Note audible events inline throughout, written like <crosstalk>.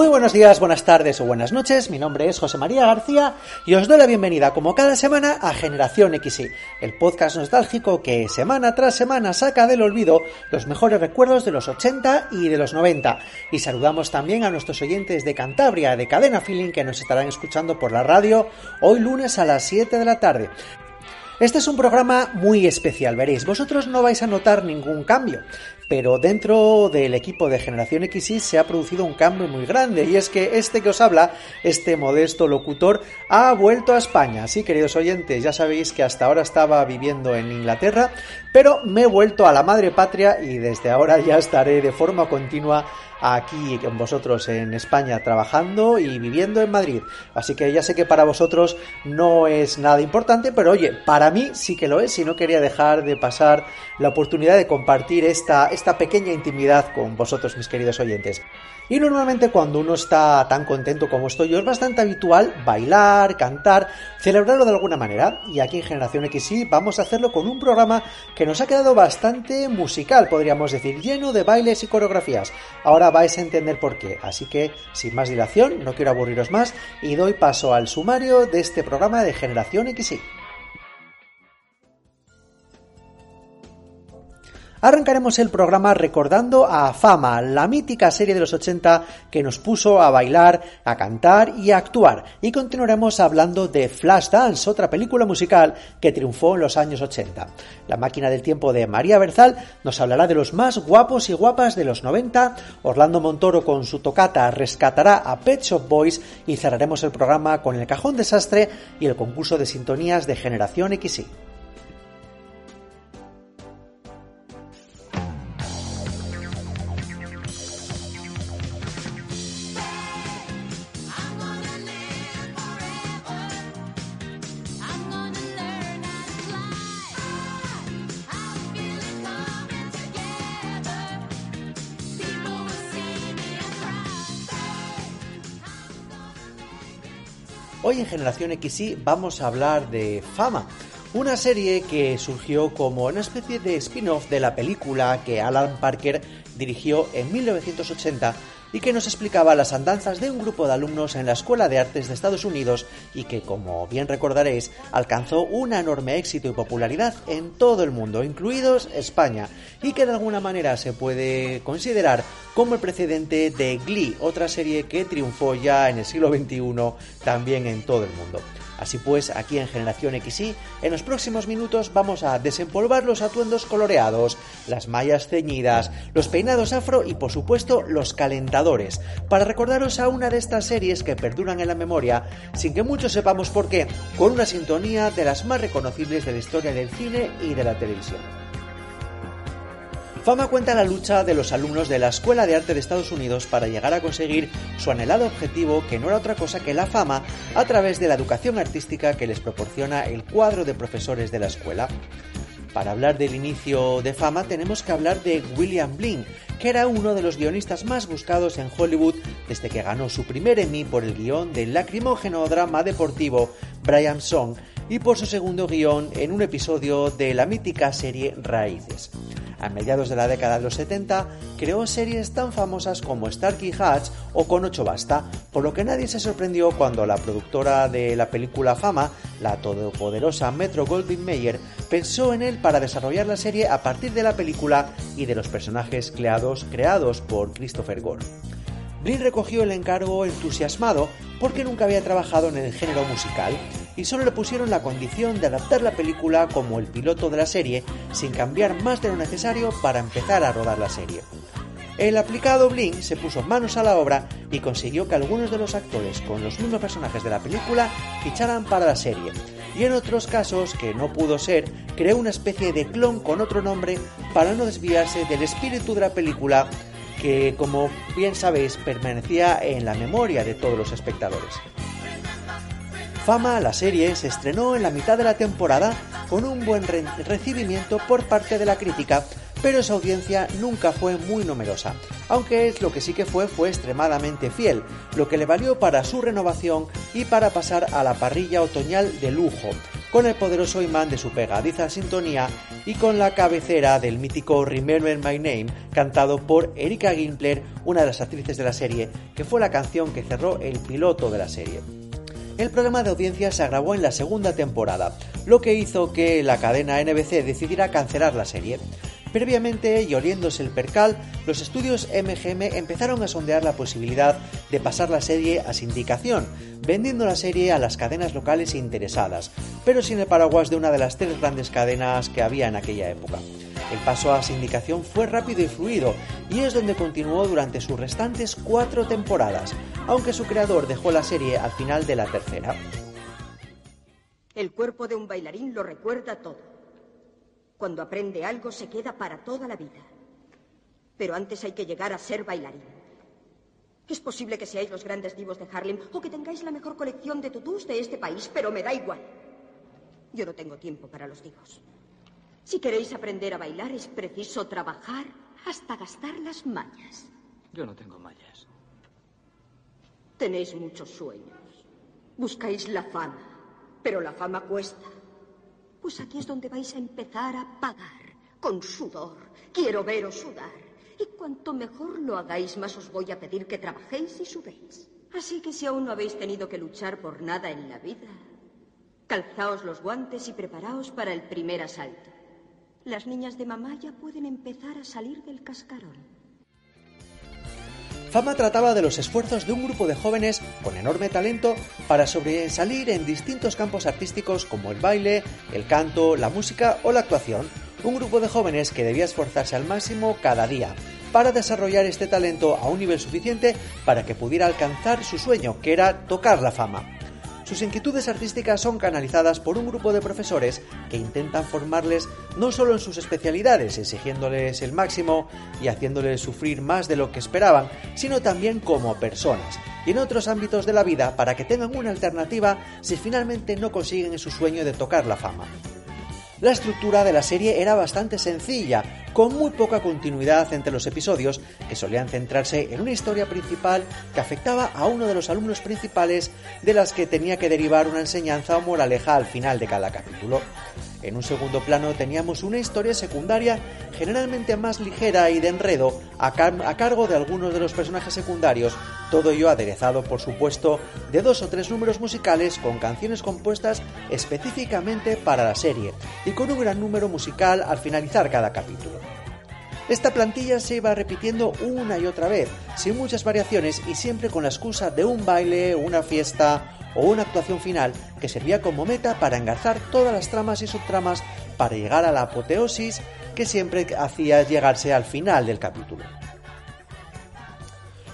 Muy buenos días, buenas tardes o buenas noches. Mi nombre es José María García y os doy la bienvenida, como cada semana, a Generación XY, el podcast nostálgico que semana tras semana saca del olvido los mejores recuerdos de los 80 y de los 90. Y saludamos también a nuestros oyentes de Cantabria, de Cadena Feeling, que nos estarán escuchando por la radio hoy lunes a las 7 de la tarde. Este es un programa muy especial, veréis, vosotros no vais a notar ningún cambio, pero dentro del equipo de Generación XY se ha producido un cambio muy grande y es que este que os habla, este modesto locutor, ha vuelto a España. Sí, queridos oyentes, ya sabéis que hasta ahora estaba viviendo en Inglaterra, pero me he vuelto a la madre patria y desde ahora ya estaré de forma continua aquí con vosotros en España trabajando y viviendo en Madrid. Así que ya sé que para vosotros no es nada importante, pero oye, para mí sí que lo es y no quería dejar de pasar la oportunidad de compartir esta, esta pequeña intimidad con vosotros, mis queridos oyentes. Y normalmente cuando uno está tan contento como estoy yo es bastante habitual bailar, cantar, celebrarlo de alguna manera. Y aquí en Generación XY vamos a hacerlo con un programa que nos ha quedado bastante musical, podríamos decir, lleno de bailes y coreografías. Ahora vais a entender por qué. Así que, sin más dilación, no quiero aburriros más y doy paso al sumario de este programa de Generación XY. Arrancaremos el programa recordando a Fama, la mítica serie de los 80 que nos puso a bailar, a cantar y a actuar. Y continuaremos hablando de Flashdance, otra película musical que triunfó en los años 80. La máquina del tiempo de María Berzal nos hablará de los más guapos y guapas de los 90. Orlando Montoro con su tocata rescatará a Pet Shop Boys y cerraremos el programa con el cajón desastre y el concurso de sintonías de Generación XY. Hoy en Generación XY vamos a hablar de Fama, una serie que surgió como una especie de spin-off de la película que Alan Parker dirigió en 1980 y que nos explicaba las andanzas de un grupo de alumnos en la Escuela de Artes de Estados Unidos y que, como bien recordaréis, alcanzó un enorme éxito y popularidad en todo el mundo, incluidos España, y que de alguna manera se puede considerar como el precedente de Glee, otra serie que triunfó ya en el siglo XXI también en todo el mundo. Así pues, aquí en Generación XY, en los próximos minutos vamos a desempolvar los atuendos coloreados, las mallas ceñidas, los peinados afro y por supuesto los calentadores, para recordaros a una de estas series que perduran en la memoria sin que muchos sepamos por qué, con una sintonía de las más reconocibles de la historia del cine y de la televisión. Fama cuenta la lucha de los alumnos de la Escuela de Arte de Estados Unidos para llegar a conseguir su anhelado objetivo que no era otra cosa que la fama a través de la educación artística que les proporciona el cuadro de profesores de la escuela. Para hablar del inicio de fama tenemos que hablar de William Blink, que era uno de los guionistas más buscados en Hollywood desde que ganó su primer Emmy por el guion del lacrimógeno drama deportivo Brian Song y por su segundo guion en un episodio de la mítica serie Raíces. A mediados de la década de los 70 creó series tan famosas como Starkey Hatch o Con ocho basta, por lo que nadie se sorprendió cuando la productora de la película Fama, la todopoderosa Metro Goldwyn Mayer, pensó en él para desarrollar la serie a partir de la película y de los personajes creados, creados por Christopher Gore. Blin recogió el encargo entusiasmado porque nunca había trabajado en el género musical y solo le pusieron la condición de adaptar la película como el piloto de la serie sin cambiar más de lo necesario para empezar a rodar la serie. el aplicado Blink se puso manos a la obra y consiguió que algunos de los actores con los mismos personajes de la película ficharan para la serie. Y en otros casos, que no pudo ser, creó una especie de clon con otro nombre para no desviarse del espíritu de la película que, como bien sabéis, permanecía en la memoria de todos los espectadores. Fama, la serie, se estrenó en la mitad de la temporada con un buen recibimiento por parte de la crítica, pero esa audiencia nunca fue muy numerosa, aunque lo que sí que fue fue extremadamente fiel, lo que le valió para su renovación y para pasar a la parrilla otoñal de lujo, con el poderoso imán de su pegadiza sintonía y con la cabecera del mítico Remember My Name, cantado por Erika Gimpler, una de las actrices de la serie, que fue la canción que cerró el piloto de la serie. El programa de audiencia se agravó en la segunda temporada, lo que hizo que la cadena NBC decidiera cancelar la serie. Previamente, y oliéndose el percal, los estudios MGM empezaron a sondear la posibilidad de pasar la serie a sindicación, vendiendo la serie a las cadenas locales interesadas, pero sin el paraguas de una de las tres grandes cadenas que había en aquella época. El paso a sindicación fue rápido y fluido, y es donde continuó durante sus restantes cuatro temporadas, aunque su creador dejó la serie al final de la tercera. El cuerpo de un bailarín lo recuerda todo. Cuando aprende algo se queda para toda la vida. Pero antes hay que llegar a ser bailarín. Es posible que seáis los grandes divos de Harlem o que tengáis la mejor colección de tutús de este país, pero me da igual. Yo no tengo tiempo para los divos. Si queréis aprender a bailar es preciso trabajar hasta gastar las mañas. Yo no tengo mallas. Tenéis muchos sueños. Buscáis la fama, pero la fama cuesta. Pues aquí es donde vais a empezar a pagar, con sudor. Quiero veros sudar. Y cuanto mejor lo hagáis, más os voy a pedir que trabajéis y sudéis. Así que si aún no habéis tenido que luchar por nada en la vida, calzaos los guantes y preparaos para el primer asalto. Las niñas de mamá ya pueden empezar a salir del cascarón. Fama trataba de los esfuerzos de un grupo de jóvenes con enorme talento para sobresalir en distintos campos artísticos como el baile, el canto, la música o la actuación. Un grupo de jóvenes que debía esforzarse al máximo cada día para desarrollar este talento a un nivel suficiente para que pudiera alcanzar su sueño, que era tocar la fama. Sus inquietudes artísticas son canalizadas por un grupo de profesores que intentan formarles no solo en sus especialidades, exigiéndoles el máximo y haciéndoles sufrir más de lo que esperaban, sino también como personas y en otros ámbitos de la vida para que tengan una alternativa si finalmente no consiguen su sueño de tocar la fama. La estructura de la serie era bastante sencilla, con muy poca continuidad entre los episodios, que solían centrarse en una historia principal que afectaba a uno de los alumnos principales de las que tenía que derivar una enseñanza o moraleja al final de cada capítulo. En un segundo plano teníamos una historia secundaria generalmente más ligera y de enredo a, cargo de algunos de los personajes secundarios, todo ello aderezado por supuesto de dos o tres números musicales con canciones compuestas específicamente para la serie y con un gran número musical al finalizar cada capítulo. Esta plantilla se iba repitiendo una y otra vez, sin muchas variaciones y siempre con la excusa de un baile, una fiesta o una actuación final que servía como meta para engarzar todas las tramas y subtramas para llegar a la apoteosis que siempre hacía llegarse al final del capítulo.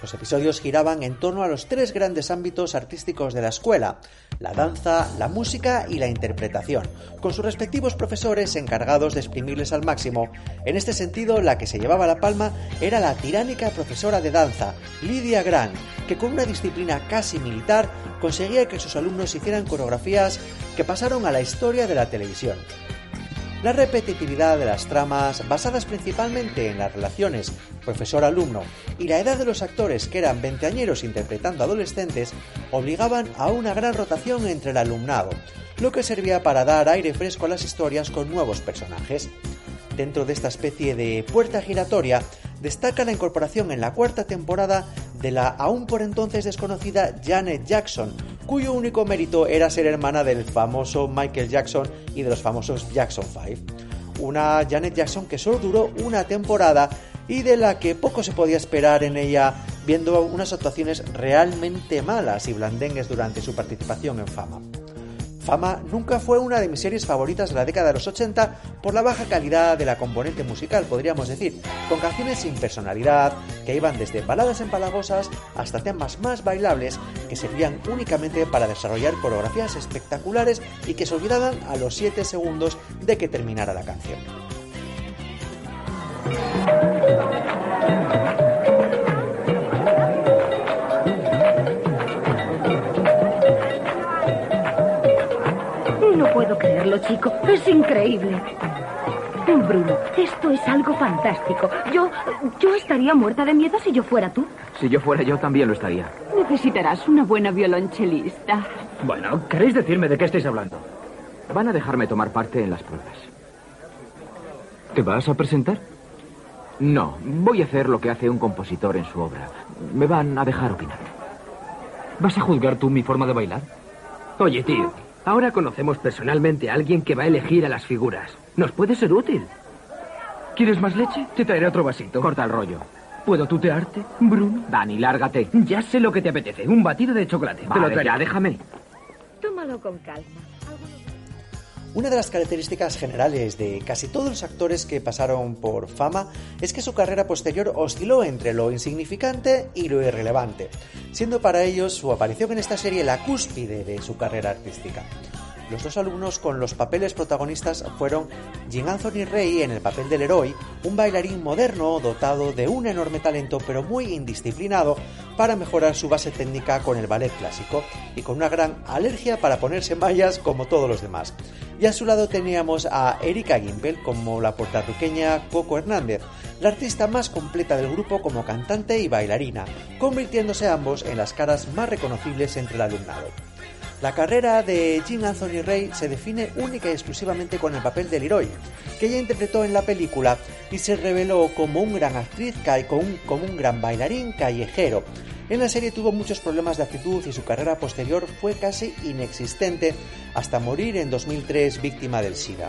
Los episodios giraban en torno a los tres grandes ámbitos artísticos de la escuela, la danza, la música y la interpretación, con sus respectivos profesores encargados de exprimirles al máximo. En este sentido, la que se llevaba la palma era la tiránica profesora de danza, Lydia Grant, que con una disciplina casi militar conseguía que sus alumnos hicieran coreografías que pasaron a la historia de la televisión. La repetitividad de las tramas, basadas principalmente en las relaciones profesor-alumno y la edad de los actores, que eran veinteañeros interpretando adolescentes, obligaban a una gran rotación entre el alumnado, lo que servía para dar aire fresco a las historias con nuevos personajes. Dentro de esta especie de puerta giratoria, destaca la incorporación en la cuarta temporada de la aún por entonces desconocida Janet Jackson, cuyo único mérito era ser hermana del famoso Michael Jackson y de los famosos Jackson 5. Una Janet Jackson que solo duró una temporada y de la que poco se podía esperar en ella viendo unas actuaciones realmente malas y blandengues durante su participación en fama. Fama nunca fue una de mis series favoritas de la década de los 80 por la baja calidad de la componente musical, podríamos decir, con canciones sin personalidad, que iban desde baladas empalagosas hasta temas más bailables que servían únicamente para desarrollar coreografías espectaculares y que se olvidaban a los 7 segundos de que terminara la canción. No puedo creerlo, chico. Es increíble. Bruno, esto es algo fantástico. Yo, yo estaría muerta de miedo si yo fuera tú. Si yo fuera yo también lo estaría. Necesitarás una buena violonchelista. Bueno, ¿queréis decirme de qué estáis hablando? Van a dejarme tomar parte en las pruebas. ¿Te vas a presentar? No, voy a hacer lo que hace un compositor en su obra. Me van a dejar opinar. ¿Vas a juzgar tú mi forma de bailar? Oye, tío, ahora conocemos personalmente a alguien que va a elegir a las figuras. Nos puede ser útil. ¿Quieres más leche? Te traeré otro vasito. Corta el rollo. ¿Puedo tutearte, Bruno? Dani, lárgate. Ya sé lo que te apetece. Un batido de chocolate. te lo Vale, traeré. ya, déjame. Tómalo con calma. Una de las características generales de casi todos los actores que pasaron por fama es que su carrera posterior osciló entre lo insignificante y lo irrelevante, siendo para ellos su aparición en esta serie la cúspide de su carrera artística. Los dos alumnos con los papeles protagonistas fueron Jean Anthony Rey en el papel del héroe, un bailarín moderno dotado de un enorme talento pero muy indisciplinado para mejorar su base técnica con el ballet clásico y con una gran alergia para ponerse mallas como todos los demás. Y a su lado teníamos a Erika Gimpel como la puertorriqueña Coco Hernández, la artista más completa del grupo como cantante y bailarina, convirtiéndose ambos en las caras más reconocibles entre el alumnado. La carrera de Jean Anthony Ray se define única y exclusivamente con el papel de Leroy, que ella interpretó en la película y se reveló como un gran actriz, ca- como un, como un gran bailarín callejero. En la serie tuvo muchos problemas de actitud y su carrera posterior fue casi inexistente hasta morir en 2003 víctima del SIDA.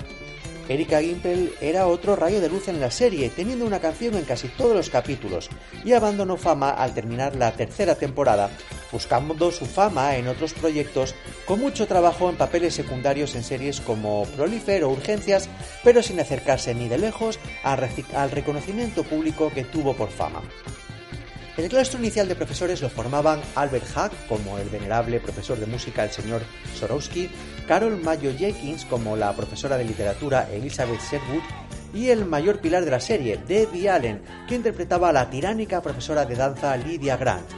Erika Gimpel era otro rayo de luz en la serie, teniendo una canción en casi todos los capítulos, y abandonó fama al terminar la tercera temporada, buscando su fama en otros proyectos, con mucho trabajo en papeles secundarios en series como Prolifer o Urgencias, pero sin acercarse ni de lejos al, al reconocimiento público que tuvo por fama. El claustro inicial de profesores lo formaban Albert Hack como el venerable profesor de música el señor Sorowski, Carol Mayo Jenkins como la profesora de literatura Elizabeth Sherwood y el mayor pilar de la serie, Debbie Allen, que interpretaba a la tiránica profesora de danza Lydia Grant.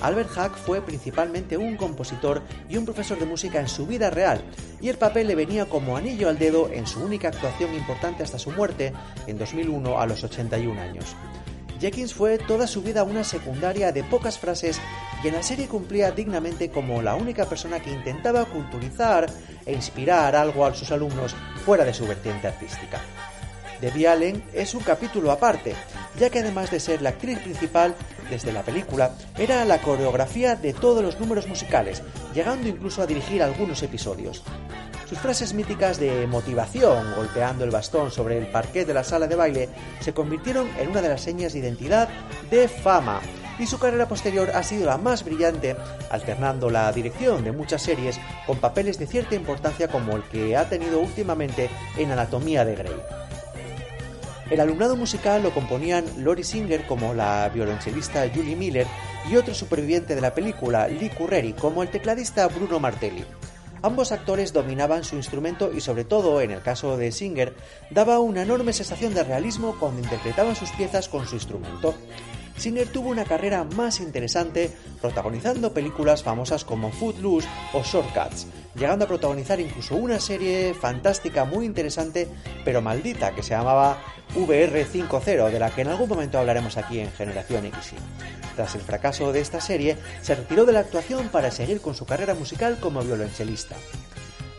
Albert Hack fue principalmente un compositor y un profesor de música en su vida real, y el papel le venía como anillo al dedo en su única actuación importante hasta su muerte en 2001 a los 81 años. Jenkins fue toda su vida una secundaria de pocas frases y en la serie cumplía dignamente como la única persona que intentaba culturizar e inspirar algo a sus alumnos fuera de su vertiente artística. Debbie Allen es un capítulo aparte, ya que además de ser la actriz principal desde la película, era la coreografía de todos los números musicales, llegando incluso a dirigir algunos episodios. Sus frases míticas de motivación, golpeando el bastón sobre el parquet de la sala de baile, se convirtieron en una de las señas de identidad de fama, y su carrera posterior ha sido la más brillante, alternando la dirección de muchas series con papeles de cierta importancia como el que ha tenido últimamente en Anatomía de Grey. El alumnado musical lo componían Lori Singer como la violonchelista Julie Miller y otro superviviente de la película, Lee Curreri, como el tecladista Bruno Martelli. Ambos actores dominaban su instrumento y sobre todo, en el caso de Singer, daba una enorme sensación de realismo cuando interpretaban sus piezas con su instrumento. Singer tuvo una carrera más interesante protagonizando películas famosas como Footloose o Shortcuts, llegando a protagonizar incluso una serie fantástica muy interesante pero maldita que se llamaba VR50, de la que en algún momento hablaremos aquí en Generación X. Tras el fracaso de esta serie, se retiró de la actuación para seguir con su carrera musical como violonchelista.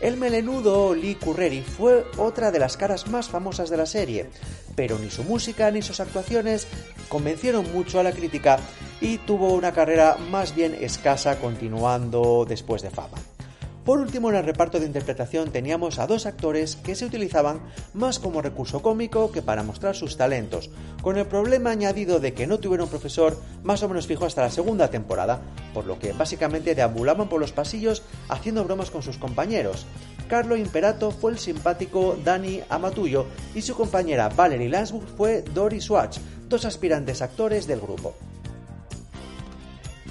El melenudo Lee Curreri fue otra de las caras más famosas de la serie, pero ni su música ni sus actuaciones convencieron mucho a la crítica y tuvo una carrera más bien escasa continuando después de fama. Por último, en el reparto de interpretación teníamos a dos actores que se utilizaban más como recurso cómico que para mostrar sus talentos, con el problema añadido de que no tuvieron profesor más o menos fijo hasta la segunda temporada, por lo que básicamente deambulaban por los pasillos haciendo bromas con sus compañeros. Carlo Imperato fue el simpático Danny Amatullo y su compañera Valerie Lansburg fue Dory Swatch, dos aspirantes actores del grupo.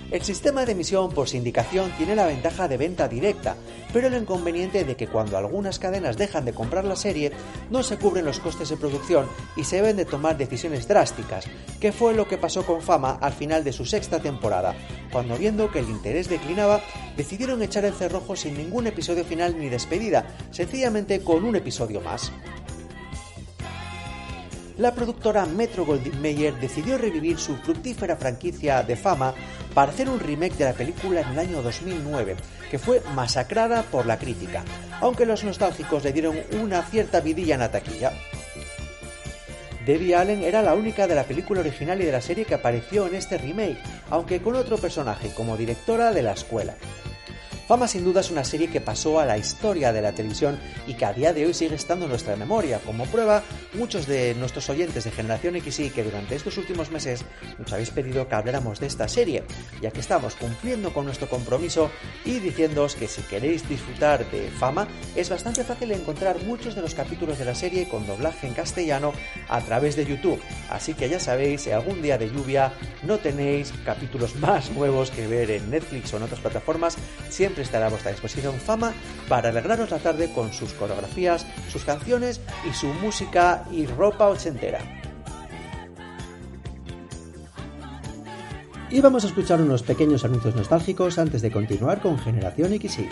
El sistema de emisión por sindicación tiene la ventaja de venta directa, pero el inconveniente de que cuando algunas cadenas dejan de comprar la serie, no se cubren los costes de producción y se deben de tomar decisiones drásticas, que fue lo que pasó con Fama al final de su sexta temporada, cuando viendo que el interés declinaba, decidieron echar el cerrojo sin ningún episodio final ni despedida, sencillamente con un episodio más la productora Metro Goldwyn Mayer decidió revivir su fructífera franquicia de fama para hacer un remake de la película en el año 2009, que fue masacrada por la crítica, aunque los nostálgicos le dieron una cierta vidilla en la taquilla. Debbie Allen era la única de la película original y de la serie que apareció en este remake, aunque con otro personaje como directora de la escuela. Fama sin duda es una serie que pasó a la historia de la televisión y que a día de hoy sigue estando en nuestra memoria. Como prueba, muchos de nuestros oyentes de Generación XY que durante estos últimos meses nos habéis pedido que habláramos de esta serie, ya que estamos cumpliendo con nuestro compromiso y diciéndoos que si queréis disfrutar de Fama, es bastante fácil encontrar muchos de los capítulos de la serie con doblaje en castellano a través de YouTube. Así que ya sabéis, si algún día de lluvia no tenéis capítulos <laughs> más nuevos que ver en Netflix o en otras plataformas, siempre estará a vuestra disposición Fama para alegraros la tarde con sus coreografías, sus canciones y su música y ropa ochentera. Y vamos a escuchar unos pequeños anuncios nostálgicos antes de continuar con Generación XY.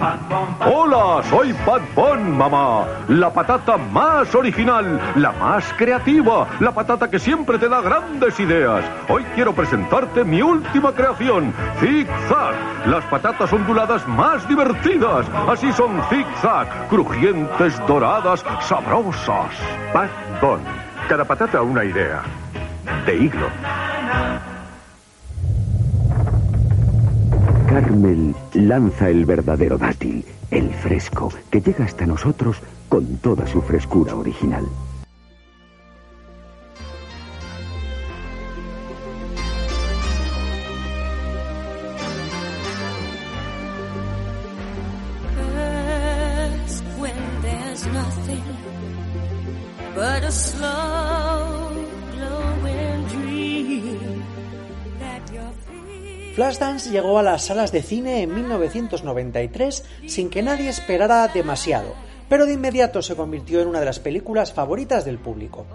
Hola, soy Pat Bon, mamá. La patata más original, la más creativa, la patata que siempre te da grandes ideas. Hoy quiero presentarte mi última creación, Zig Zag. Las patatas onduladas más divertidas. Así son Zig Zag, crujientes, doradas, sabrosas. Pat Bon. Cada patata una idea. De higlo. Carmel lanza el verdadero dátil, el fresco, que llega hasta nosotros con toda su frescura original. Llegó a las salas de cine en 1993 sin que nadie esperara demasiado, pero de inmediato se convirtió en una de las películas favoritas del público.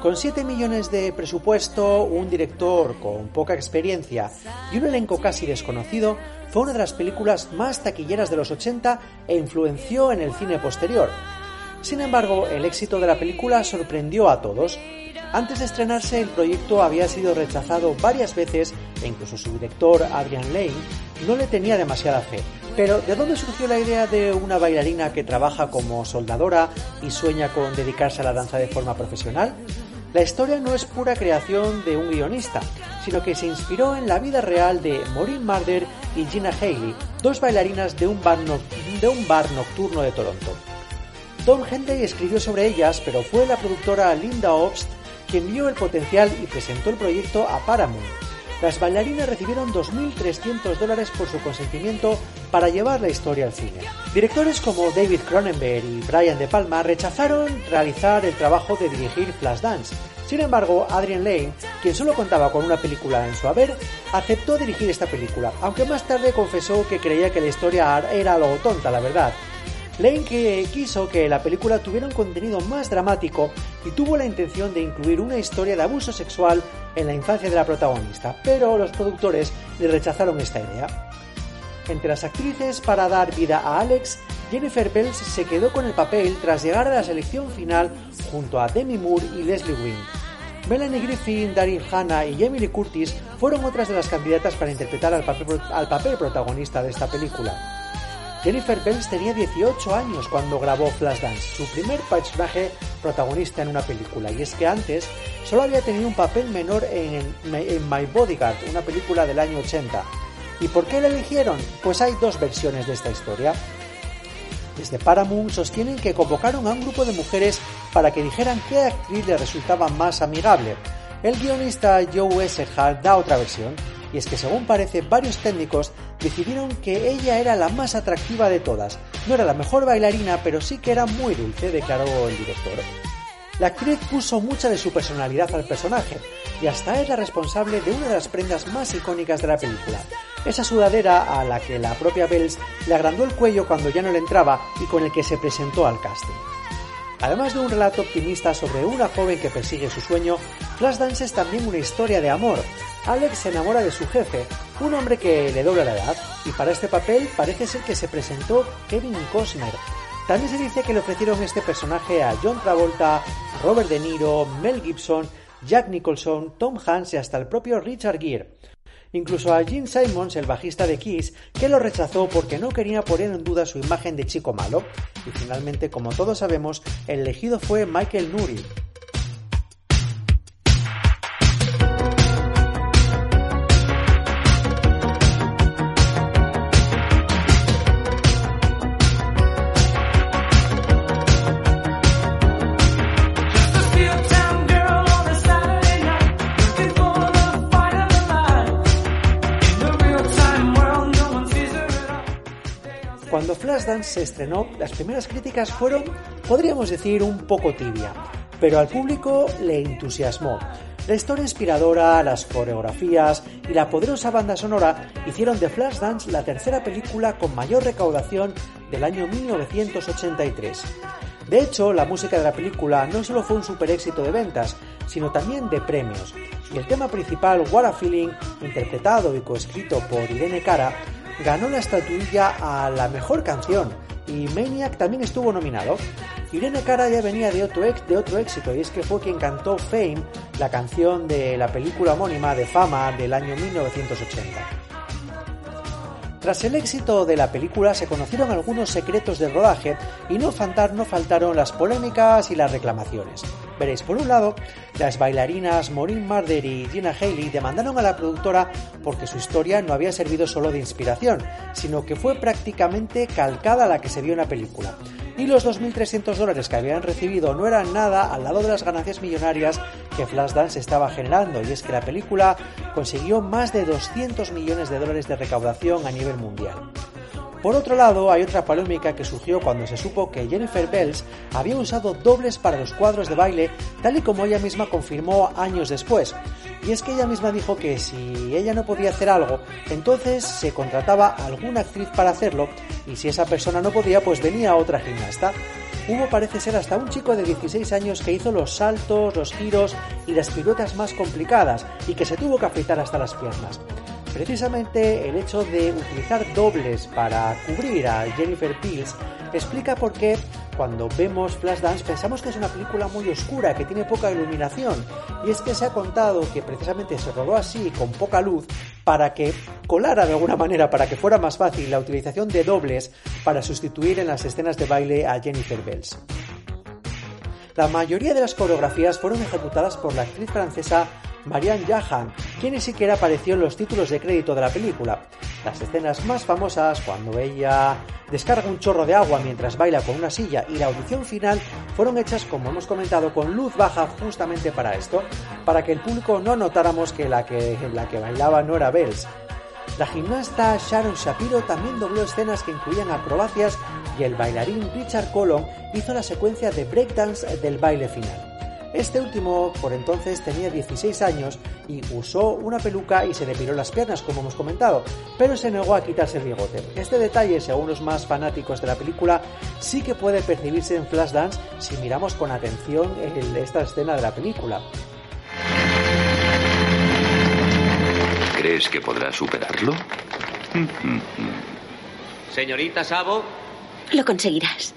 Con 7 millones de presupuesto, un director con poca experiencia y un elenco casi desconocido, fue una de las películas más taquilleras de los 80 e influenció en el cine posterior. Sin embargo, el éxito de la película sorprendió a todos, antes de estrenarse, el proyecto había sido rechazado varias veces e incluso su director, Adrian Lane, no le tenía demasiada fe. Pero, ¿de dónde surgió la idea de una bailarina que trabaja como soldadora y sueña con dedicarse a la danza de forma profesional? La historia no es pura creación de un guionista, sino que se inspiró en la vida real de Maureen Marder y Gina Haley, dos bailarinas de un bar, nocturno de Toronto. Tom Henley escribió sobre ellas, pero fue la productora Linda Obst quien vio el potencial y presentó el proyecto a Paramount. Las bailarinas recibieron 2.300 dólares por su consentimiento para llevar la historia al cine. Directores como David Cronenberg y Brian De Palma rechazaron realizar el trabajo de dirigir Flashdance. Sin embargo, Adrian Lane, quien solo contaba con una película en su haber, aceptó dirigir esta película, aunque más tarde confesó que creía que la historia era algo tonta, la verdad, Lane quiso que la película tuviera un contenido más dramático y tuvo la intención de incluir una historia de abuso sexual en la infancia de la protagonista, pero los productores le rechazaron esta idea. Entre las actrices para dar vida a Alex, Jennifer Bells se quedó con el papel tras llegar a la selección final junto a Demi Moore y Leslie Wing. Melanie Griffin, Daryl Hannah y Emily Curtis fueron otras de las candidatas para interpretar al papel, al papel protagonista de esta película. Jennifer Bells tenía 18 años cuando grabó Flashdance, su primer personaje protagonista en una película, y es que antes solo había tenido un papel menor en, My Bodyguard, una película del año 80. ¿Y por qué la eligieron? Pues hay dos versiones de esta historia. Desde Paramount sostienen que convocaron a un grupo de mujeres para que dijeran qué actriz les resultaba más amigable. El guionista Joe Esserhard da otra versión, y es que según parece varios técnicos decidieron que ella era la más atractiva de todas. No era la mejor bailarina, pero sí que era muy dulce, declaró el director. La actriz puso mucha de su personalidad al personaje y hasta es la responsable de una de las prendas más icónicas de la película. Esa sudadera a la que la propia Bells le agrandó el cuello cuando ya no le entraba y con el que se presentó al casting. Además de un relato optimista sobre una joven que persigue su sueño, Flashdance es también una historia de amor. Alex se enamora de su jefe, un hombre que le dobla la edad, y para este papel parece ser que se presentó Kevin Costner. También se dice que le ofrecieron este personaje a John Travolta, Robert De Niro, Mel Gibson, Jack Nicholson, Tom Hanks y hasta el propio Richard Gere. Incluso a Gene Simons, el bajista de Kiss, que lo rechazó porque no quería poner en duda su imagen de chico malo. Y finalmente, como todos sabemos, el elegido fue Michael Nuri, Cuando Flashdance se estrenó, las primeras críticas fueron, podríamos decir, un poco tibia, pero al público le entusiasmó. La historia inspiradora, las coreografías y la poderosa banda sonora hicieron de Flashdance la tercera película con mayor recaudación del año 1983. De hecho, la música de la película no solo fue un super éxito de ventas, sino también de premios. Y el tema principal, What a Feeling, interpretado y coescrito por Irene Cara, ganó la estatuilla a la mejor canción y Maniac también estuvo nominado. Irene Cara ya venía de otro, de otro éxito y es que fue quien cantó Fame, la canción de la película homónima de Fama del año 1980. Tras el éxito de la película se conocieron algunos secretos del rodaje y no, no faltaron las polémicas y las reclamaciones. Veréis, por un lado, las bailarinas Maureen Marder y Gina Haley demandaron a la productora porque su historia no había servido solo de inspiración, sino que fue prácticamente calcada a la que se vio en la película y los 2.300 dólares que habían recibido no eran nada al lado de las ganancias millonarias que Flashdance estaba generando, y es que la película consiguió más de 200 millones de dólares de recaudación a nivel mundial. Por otro lado, hay otra polémica que surgió cuando se supo que Jennifer Bells había usado dobles para los cuadros de baile, tal y como ella misma confirmó años después. Y es que ella misma dijo que si ella no podía hacer algo, entonces se contrataba a alguna actriz para hacerlo, y si esa persona no podía, pues venía otra gimnasta. Hubo parece ser hasta un chico de 16 años que hizo los saltos, los giros y las piruetas más complicadas y que se tuvo que afeitar hasta las piernas. Precisamente el hecho de utilizar dobles para cubrir a Jennifer Pills explica por qué cuando vemos Flashdance pensamos que es una película muy oscura, que tiene poca iluminación. Y es que se ha contado que precisamente se rodó así, con poca luz, para que colara de alguna manera, para que fuera más fácil la utilización de dobles para sustituir en las escenas de baile a Jennifer Bells. La mayoría de las coreografías fueron ejecutadas por la actriz francesa Marianne Jahan, quien ni siquiera apareció en los títulos de crédito de la película. Las escenas más famosas, cuando ella descarga un chorro de agua mientras baila con una silla y la audición final, fueron hechas, como hemos comentado, con luz baja justamente para esto, para que el público no notáramos que la que, la que bailaba no era Bells. La gimnasta Sharon Shapiro también dobló escenas que incluían acrobacias y el bailarín Richard Colon hizo la secuencia de breakdance del baile final. Este último, por entonces, tenía 16 años y usó una peluca y se depiló las piernas, como hemos comentado, pero se negó a quitarse el bigote. Este detalle, según los más fanáticos de la película, sí que puede percibirse en Flashdance si miramos con atención esta escena de la película. ¿Crees que podrás superarlo? Señorita Sabo. Lo conseguirás.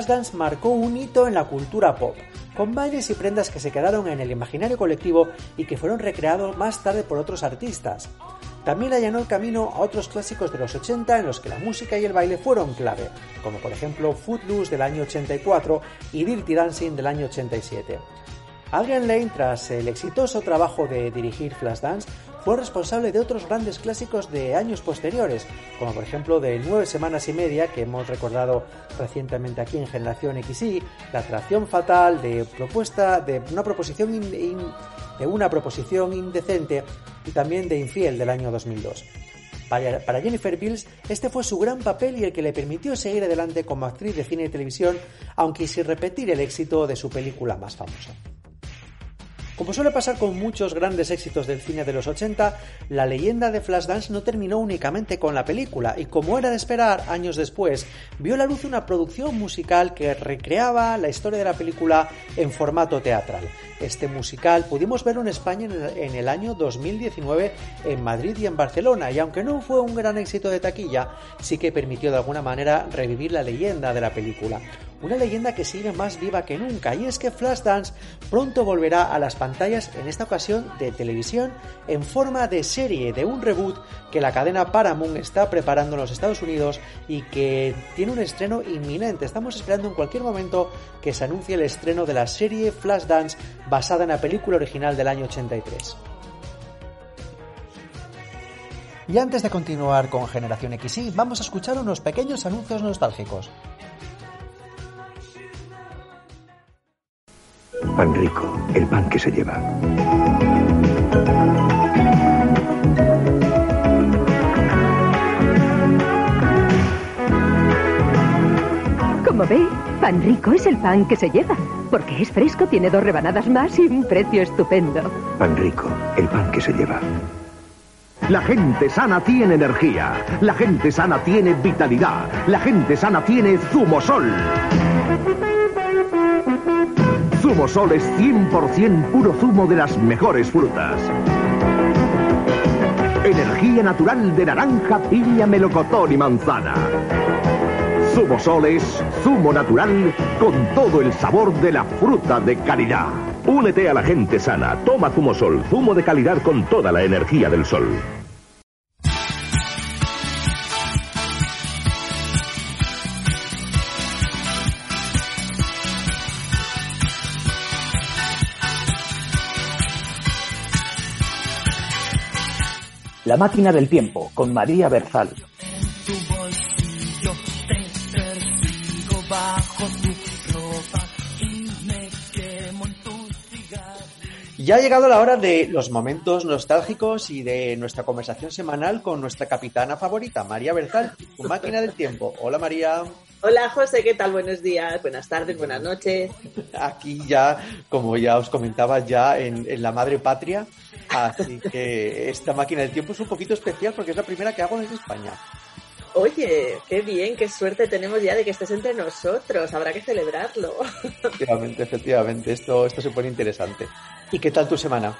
Flashdance marcó un hito en la cultura pop, con bailes y prendas que se quedaron en el imaginario colectivo y que fueron recreados más tarde por otros artistas. También allanó el camino a otros clásicos de los 80 en los que la música y el baile fueron clave, como por ejemplo Footloose del año 84 y Dirty Dancing del año 87. Adrian Lane, tras el exitoso trabajo de dirigir Flashdance, fue responsable de otros grandes clásicos de años posteriores, como por ejemplo de Nueve Semanas y Media, que hemos recordado recientemente aquí en Generación XY, La Atracción Fatal, de propuesta de una proposición indecente y también de Infiel del año 2002. Para, para Jennifer Bills, este fue su gran papel y el que le permitió seguir adelante como actriz de cine y televisión, aunque sin repetir el éxito de su película más famosa. Como suele pasar con muchos grandes éxitos del cine de los 80, la leyenda de Flashdance no terminó únicamente con la película y como era de esperar, años después, vio la luz una producción musical que recreaba la historia de la película en formato teatral. Este musical pudimos verlo en España en el, año 2019 en Madrid y en Barcelona y aunque no fue un gran éxito de taquilla, sí que permitió de alguna manera revivir la leyenda de la película. Una leyenda que sigue más viva que nunca y es que Flashdance pronto volverá a las pantallas en esta ocasión de televisión en forma de serie de un reboot que la cadena Paramount está preparando en los Estados Unidos y que tiene un estreno inminente. Estamos esperando en cualquier momento que se anuncie el estreno de la serie Flashdance basada en la película original del año 83. Y antes de continuar con Generación XY, vamos a escuchar unos pequeños anuncios nostálgicos. Pan rico, el pan que se lleva. Como ve, pan rico es el pan que se lleva. Porque es fresco, tiene dos rebanadas más y un precio estupendo. Pan rico, el pan que se lleva. La gente sana tiene energía. La gente sana tiene vitalidad. La gente sana tiene Zumosol. Zumosol es 100% puro zumo de las mejores frutas. Energía natural de naranja, piña, melocotón y manzana. Zumosol es zumo natural con todo el sabor de la fruta de calidad. Únete a la gente sana. Toma Zumosol, zumo de calidad con toda la energía del sol. La máquina del tiempo, con María Berzal. tu bolsillo te persigo bajo tu ropa y me quemo en tu cigarro. Ya ha llegado la hora de los momentos nostálgicos y de nuestra conversación semanal con nuestra capitana favorita, María Berzal, tu máquina del tiempo. Hola María. Hola José, ¿qué tal? Buenos días, buenas tardes, buenas noches. Aquí ya, como ya os comentaba, ya en, en la madre patria. Así que esta máquina del tiempo es un poquito especial porque es la primera que hago desde España. Oye, qué bien, qué suerte tenemos ya de que estés entre nosotros, habrá que celebrarlo. Efectivamente, efectivamente, esto, esto se pone interesante. ¿Y qué tal tu semana?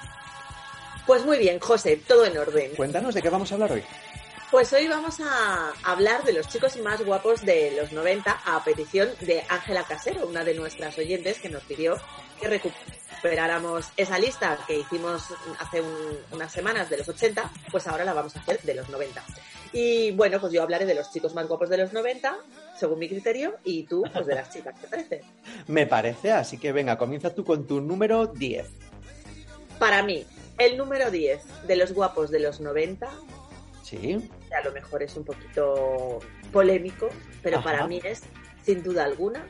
Pues muy bien, José, todo en orden. Cuéntanos de qué vamos a hablar hoy. Pues hoy vamos a hablar de los chicos más guapos de los 90 a petición de Ángela Casero, una de nuestras oyentes que nos pidió que recuperáramos esa lista que hicimos hace un- unas semanas de los 80, pues ahora la vamos a hacer de los 90. Y bueno, pues yo hablaré de los chicos más guapos de los 90, según mi criterio, y tú, pues de las <laughs> chicas, ¿te parece? Me parece, así que venga, comienza tú con tu número 10. Para mí, el número 10 de los guapos de los 90 Sí. a lo mejor es un poquito polémico, pero Ajá. para mí es, sin duda alguna,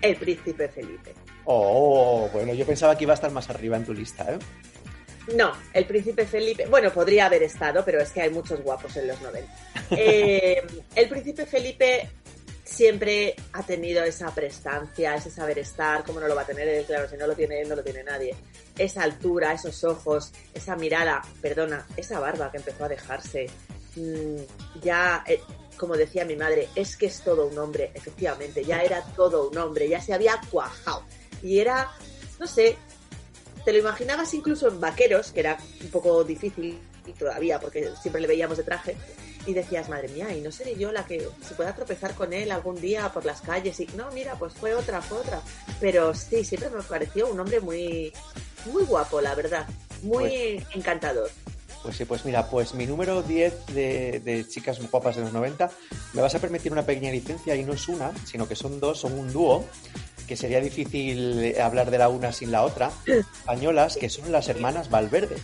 el príncipe Felipe. Oh, bueno, yo pensaba que iba a estar más arriba en tu lista, ¿eh? No, el príncipe Felipe, bueno, podría haber estado, pero es que hay muchos guapos en los 90. <laughs> Eh, el príncipe Felipe siempre ha tenido esa prestancia, ese saber estar, ¿cómo no lo va a tener él? Claro, si no lo tiene él, no lo tiene nadie. Esa altura, esos ojos, esa mirada, perdona, esa barba que empezó a dejarse, mm, ya, eh, como decía mi madre, es que es todo un hombre, efectivamente, ya era todo un hombre, ya se había cuajado. Y era, no sé, te lo imaginabas incluso en vaqueros, que era un poco difícil todavía, porque siempre le veíamos de traje, y decías, madre mía, y no seré yo la que se pueda tropezar con él algún día por las calles, y no, mira, pues fue otra, fue otra. Pero sí, siempre me pareció un hombre muy, muy guapo, la verdad, muy Pues- encantador. Pues sí, pues mira, pues mi número 10 de, de chicas guapas de los 90, me vas a permitir una pequeña licencia y no es una, sino que son dos, son un dúo, que sería difícil eh, hablar de la una sin la otra, españolas, que son las hermanas Valverde.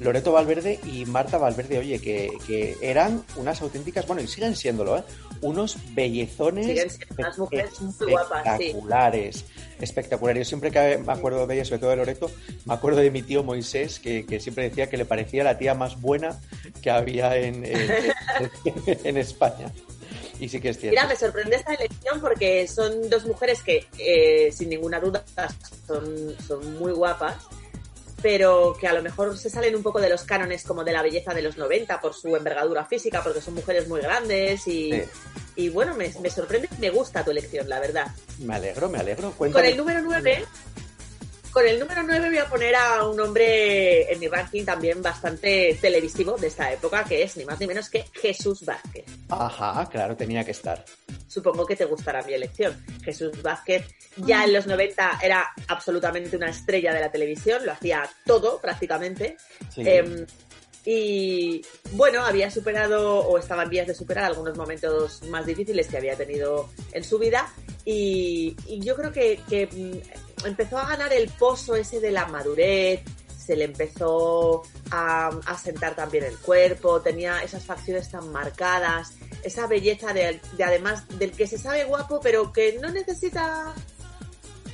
Loreto Valverde y Marta Valverde, oye, que, que eran unas auténticas, bueno, y siguen siéndolo, ¿eh? Unos bellezones Siguen siendo unas mujeres muy guapas, sí. espectaculares, espectaculares. Yo siempre que me acuerdo de ella, sobre todo de Loreto, me acuerdo de mi tío Moisés, que, que siempre decía que le parecía la tía más buena que había en, en, <laughs> en España. Y sí que es cierto. Mira, me sorprende esta elección porque son dos mujeres que, eh, sin ninguna duda, son, son muy guapas, pero que a lo mejor se salen un poco de los cánones como de la belleza de los 90 por su envergadura física, porque son mujeres muy grandes y, Sí. y bueno, me, me sorprende, me gusta tu elección, la verdad. Me alegro, me alegro. Con Cuéntame. el número 9, con el número 9 voy a poner a un hombre en mi ranking también bastante televisivo de esta época, que es ni más ni menos que Jesús Vázquez. Ajá, claro, tenía que estar. supongo que te gustará mi elección. Jesús Vázquez ya en los 90 era absolutamente una estrella de la televisión, lo hacía todo prácticamente. Sí. Em, y bueno, había superado o estaba en vías de superar algunos momentos más difíciles que había tenido en su vida y, y yo creo que, que, mm, empezó a ganar el pozo ese de la madurez, se le empezó a, a sentar también el cuerpo, tenía esas facciones tan marcadas, esa belleza de, de además del que se sabe guapo pero que no necesita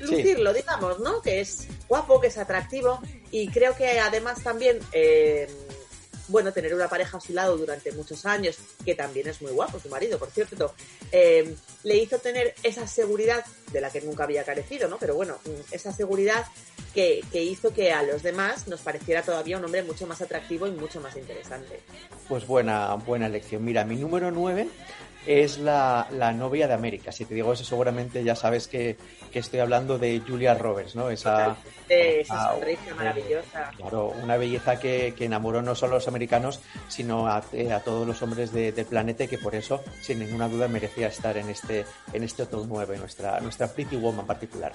lucirlo, digamos, ¿no? Que es guapo, que es atractivo y creo que además también, eh, bueno, tener una pareja a su lado durante muchos años, que también es muy guapo, su marido, por cierto, eh, le hizo tener esa seguridad de la que nunca había carecido, ¿no? Pero bueno, mm, esa seguridad que, que hizo que a los demás nos pareciera todavía un hombre mucho más atractivo y mucho más interesante. Pues buena, buena elección. Mira, mi número 9 es la, la novia de América. Si te digo eso, seguramente ya sabes que, que estoy hablando de Julia Roberts, ¿no? Esa, esa Ah, sonrisa eh, maravillosa. Claro, una belleza que, que enamoró no solo a los americanos, sino a, eh, a todos los hombres de- del planeta y que por eso, sin ninguna duda, merecía estar en este, en este top 9, nuestra, nuestra Pretty Woman particular.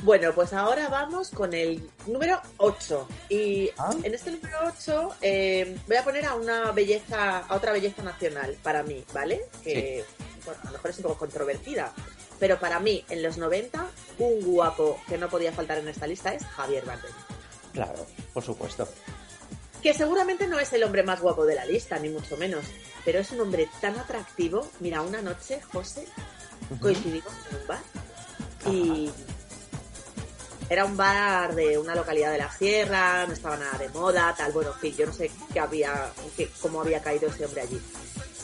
Bueno, pues ahora vamos con el número 8. Y Ah. en este número 8 eh, voy a poner a una belleza, a otra belleza nacional para mí, ¿vale? Que bueno, a lo mejor es un poco controvertida. Pero para mí, en los 90, un guapo que no podía faltar en esta lista es Javier Bardem. Claro, por supuesto. Que seguramente no es el hombre más guapo de la lista, ni mucho menos. Pero es un hombre tan atractivo. Mira, una noche, José, coincidimos en un bar y era un bar de una localidad de la sierra, no estaba nada de moda, tal, bueno, en fin, yo no sé qué había, qué- cómo había caído ese hombre allí.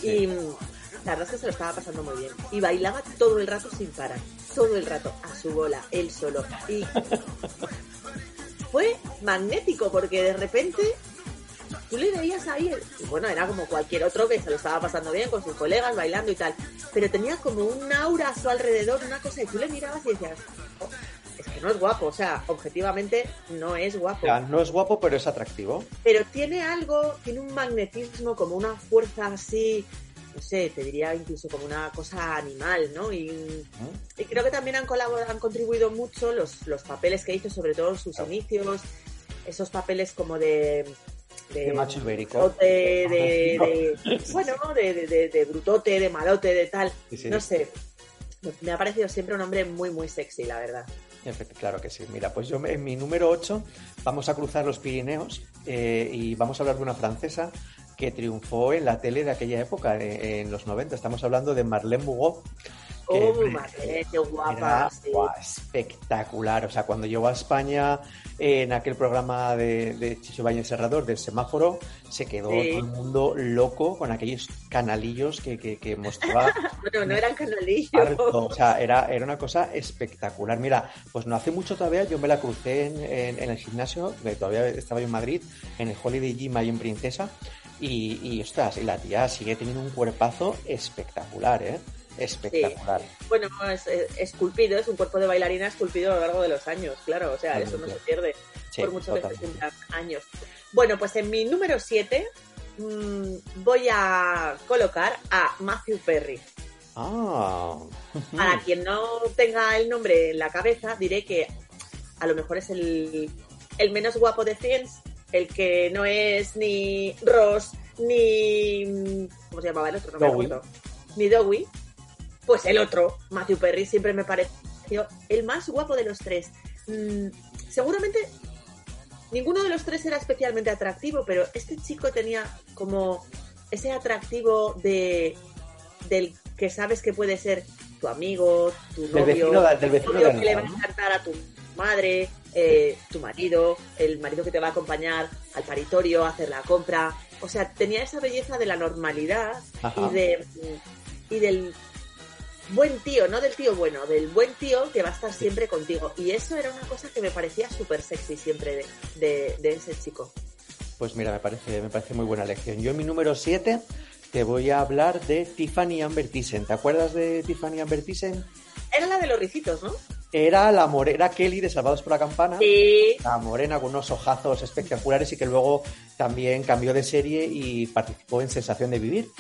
Y la verdad es que se lo estaba pasando muy bien. Y bailaba todo el rato sin parar, todo el rato, a su bola, él solo. Y <laughs> fue magnético porque de repente tú le veías ahí, y bueno, era como cualquier otro que se lo estaba pasando bien con sus colegas, bailando y tal, pero tenía como un aura a su alrededor, una cosa, y tú le mirabas y decías, "Oh, es que no es guapo, o sea, objetivamente no es guapo, sea, no es guapo, pero es atractivo. pero tiene algo, tiene un magnetismo, como una fuerza así, no sé, te diría incluso como una cosa animal, ¿no? Y, y creo que también han, colaborado, han contribuido mucho los, los papeles que hizo, sobre todo sus inicios, esos papeles como de... De macho ibérico. brutote, de, de- bueno, de, de- de- de brutote, de malote, de tal. Sí, sí. No sé. Me ha parecido siempre un hombre muy, muy sexy, la verdad. Claro que sí. Mira, pues yo en mi número 8 vamos a cruzar los Pirineos eh, y vamos a hablar de una francesa que triunfó en la tele de aquella época, en los 90. Estamos hablando de Marlene Bugó. que, Oh, Marlene, qué guapa. era sí. espectacular. O sea, cuando llegó a España en aquel programa de, de Chicho Bañez Serrador del semáforo, se quedó Sí. todo el mundo loco con aquellos canalillos que, que, que mostraba <laughs> Bueno, no eran canalillos. harto, o sea, era, era una cosa espectacular. Mira, pues no hace mucho todavía yo me la crucé en, en- en el gimnasio, que todavía estaba yo en Madrid, en el Holiday Gym ahí en Princesa, Y, y, ostras, y la tía sigue teniendo un cuerpazo espectacular, ¿eh? Espectacular. Sí. Bueno, es, esculpido, es un cuerpo de bailarina esculpido a lo largo de los años, claro, o sea, eso no se pierde sí, por mucho que se años. Bueno, pues en mi número 7 mmm, voy a colocar a Matthew Perry. Ah. Para <laughs> quien no tenga el nombre en la cabeza, diré que a lo mejor es el, el menos guapo de Friends, el que no es ni Ross, ni... ¿Cómo se llamaba el otro? No me acuerdo. Ni Dowie. Pues el otro, Matthew Perry, siempre me pareció el más guapo de los tres. Mm, seguramente ninguno de los tres era especialmente atractivo, pero este chico tenía como ese atractivo de del que sabes que puede ser tu amigo, tu novio, del vecino, del vecino novio que le va a encantar a tu madre, eh, tu marido, el marido que te va a acompañar al paritorio a hacer la compra. O sea, tenía esa belleza de la normalidad y de y del buen tío, no del tío bueno, del buen tío que va a estar siempre contigo. Y eso era una cosa que me parecía súper sexy siempre de, de, de, ese chico. Pues mira, me parece, me parece muy buena lección. Yo en mi número 7 te voy a hablar de Tiffany Amber Thyssen. ¿Te acuerdas de Tiffany Amber Thyssen? Era la de los ricitos, ¿no? Era la morena Kelly de Salvados por la Campana. Sí. La morena con unos ojazos espectaculares y que luego también cambió de serie y participó en Sensación de Vivir.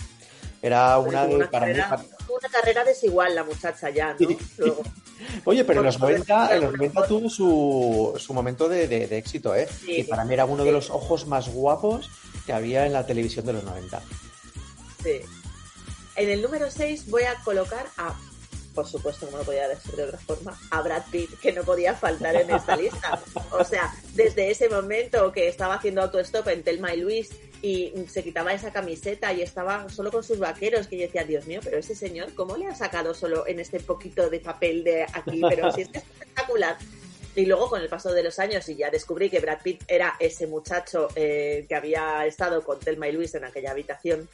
Era una, una de, para carrera, mí, una carrera desigual la muchacha ya, ¿no? Luego. <laughs> Oye, pero en los 90, en los 90 tuvo su, su momento de, de, de éxito, ¿eh? Sí, y para mí era uno de los ojos más guapos que había en la televisión de los 90. Sí. En el número 6 voy a colocar a, por supuesto, como no podía decir de otra forma, a Brad Pitt, que no podía faltar en esta lista. O sea, desde ese momento que estaba haciendo autostop en Telma y Luis y se quitaba esa camiseta y estaba solo con sus vaqueros, que yo decía, Dios mío, pero ese señor, ¿cómo le ha sacado solo en este poquito de papel de aquí? Pero si es que es espectacular. Y luego con el paso de los años y ya descubrí que Brad Pitt era ese muchacho eh, que había estado con Telma y Luis en aquella habitación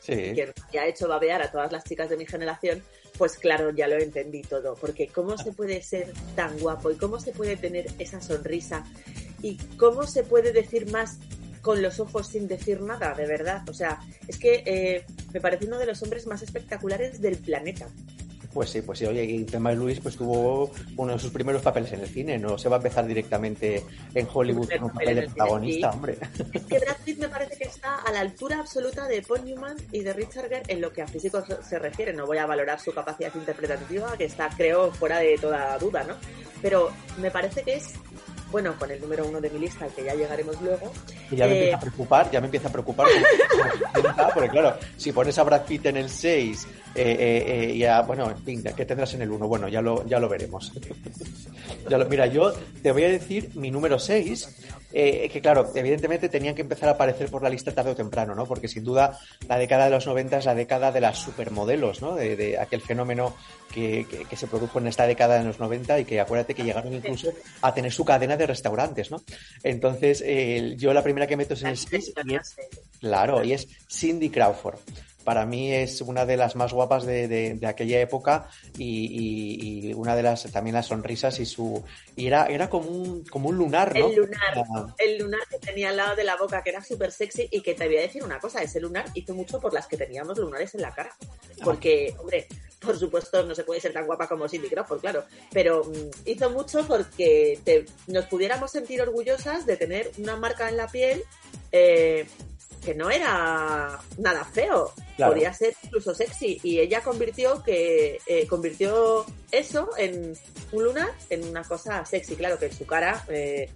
Sí. que había hecho babear a todas las chicas de mi generación, pues claro, ya lo entendí todo. Porque cómo se puede ser tan guapo y cómo se puede tener esa sonrisa y cómo se puede decir más con los ojos sin decir nada, de verdad. O sea, es que eh, me parece uno de los hombres más espectaculares del planeta. Pues sí, pues sí, oye, y Luis pues tuvo uno de sus primeros papeles en el cine, no se va a empezar directamente en Hollywood con un papel de protagonista, sí. hombre. Es que Brad Pitt me parece que está a la altura absoluta de Paul Newman y de Richard Gere en lo que a físicos se refiere. No voy a valorar su capacidad interpretativa, que está, creo, fuera de toda duda, ¿no? Pero me parece que es bueno, con el número uno de mi lista, al que ya llegaremos luego. Y ya me eh, empieza a preocupar, ya me empieza a preocupar. <laughs> porque claro, si pones a Brad Pitt en el 6, eh, eh, ya, bueno, en fin, ¿qué tendrás en el 1? Bueno, ya lo, ya lo veremos. <laughs> ya lo, mira, yo te voy a decir mi número 6, eh, que claro, evidentemente tenían que empezar a aparecer por la lista tarde o temprano, ¿no? Porque sin duda la década de los 90 es la década de las supermodelos, ¿no? De, de aquel fenómeno que, que, que, se produjo en esta década de los 90 y que acuérdate que llegaron incluso a tener su cadena de restaurantes, ¿no? Entonces, eh, yo la primera que meto es en el 6 y es, claro, y es Cindy Crawford para mí es una de las más guapas de, de, de aquella época y, y, y, una de las también las sonrisas y su y era era como un como un lunar no el lunar ah. el lunar que tenía al lado de la boca que era súper sexy y que te voy a decir una cosa ese lunar hizo mucho por las que teníamos lunares en la cara porque hombre por supuesto no se puede ser tan guapa como Cindy Crawford claro pero mmm, hizo mucho porque te, nos pudiéramos sentir orgullosas de tener una marca en la piel eh, que no era nada feo, claro. podía ser incluso sexy y ella convirtió que eh, convirtió eso en un lunar en una cosa sexy, claro que en su cara eh,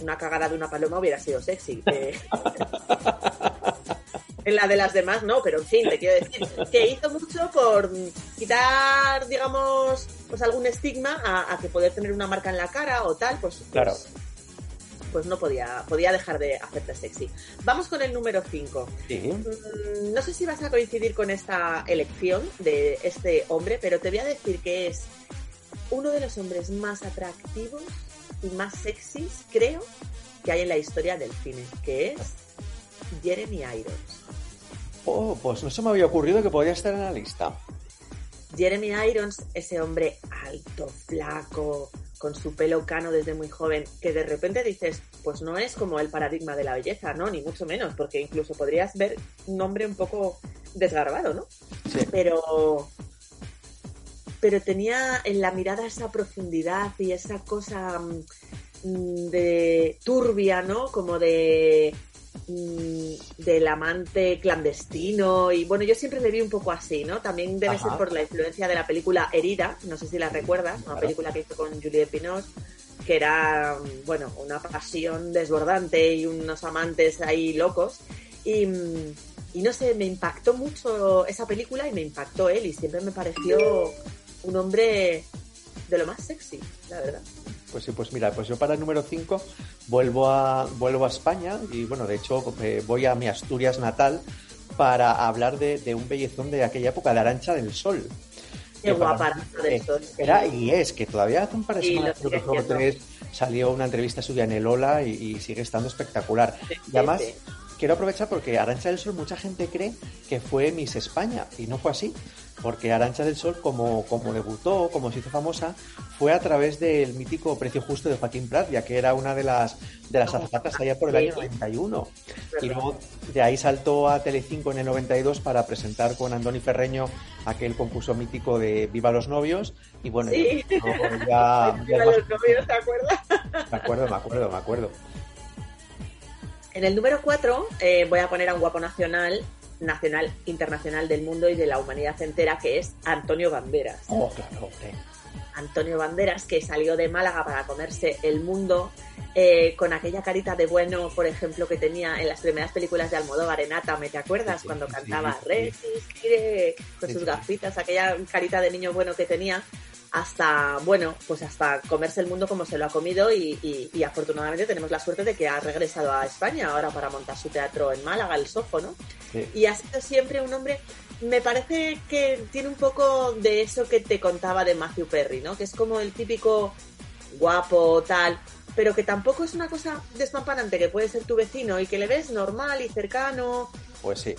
una cagada de una paloma hubiera sido sexy. Eh. <laughs> en la de las demás no, pero en fin, te quiero decir que hizo mucho por quitar, digamos, pues algún estigma a, a que poder tener una marca en la cara o tal, pues, pues claro pues no podía, podía dejar de hacerte sexy. Vamos con el número 5. Sí. No sé si vas a coincidir con esta elección de este hombre, pero te voy a decir que es uno de los hombres más atractivos y más sexys, creo, que hay en la historia del cine, que es Jeremy Irons. Oh, pues no se me había ocurrido que podía estar en la lista. Jeremy Irons, ese hombre alto, flaco, con su pelo cano desde muy joven, que de repente dices, pues no es como el paradigma de la belleza, ¿no? Ni mucho menos, porque incluso podrías ver un hombre un poco desgarbado, ¿no? Sí. Pero, pero tenía en la mirada esa profundidad y esa cosa mm, de turbia, ¿no? Como de del amante clandestino y bueno, yo siempre le vi un poco así, ¿no? También debe Ajá. ser por la influencia de la película Herida, no sé si la recuerdas, una película que hizo con Juliette Binoche, que era, bueno, una pasión desbordante y unos amantes ahí locos y, y no sé, me impactó mucho esa película y me impactó él y siempre me pareció un hombre de lo más sexy, la verdad. Pues sí, pues mira, pues yo para el número 5 vuelvo a, vuelvo a España y bueno, de hecho eh, voy a mi Asturias natal para hablar de, de un bellezón de aquella época, de Arancha del Sol. Qué guapa Arancha del eh, Sol. Era y es que todavía hace un par de Sí, semanas, creo que salió una entrevista suya en el Ola y, y sigue estando espectacular. y además, sí. Quiero aprovechar porque Arancha del Sol mucha gente cree que fue Miss España y no fue así. Porque Arancha del Sol, como, como debutó, como se hizo famosa, fue a través del mítico Precio Justo de Joaquín Prat, ya que era una de las, de las azafatas allá por el año 91. Y luego de ahí saltó a Telecinco en el 92 para presentar con Andoni Ferreño aquel concurso mítico de Viva los novios. Y bueno, Sí. ya, <laughs> ya Viva los novios, ¿te acuerdas? me acuerdo, me acuerdo, me acuerdo. En el número 4 voy a poner a un guapo nacional, nacional, internacional del mundo y de la humanidad entera, que es Antonio Banderas. Oh, claro. Antonio Banderas, que salió de Málaga para comerse el mundo, eh, con aquella carita de bueno, por ejemplo, que tenía en las primeras películas de Almodóvar, en Átame, ¿te acuerdas? Cuando cantaba sí. Resistiré, con sus gafitas, aquella carita de niño bueno que tenía, hasta, bueno, pues hasta comerse el mundo como se lo ha comido y, y- y afortunadamente tenemos la suerte de que ha regresado a España ahora para montar su teatro en Málaga, el Sojo, ¿no? Sí. y ha sido siempre un hombre me parece que tiene un poco de eso que te contaba de Matthew Perry, ¿no? Que es como el típico guapo, tal, pero que tampoco es una cosa despampanante, que puede ser tu vecino y que le ves normal y cercano. Pues sí.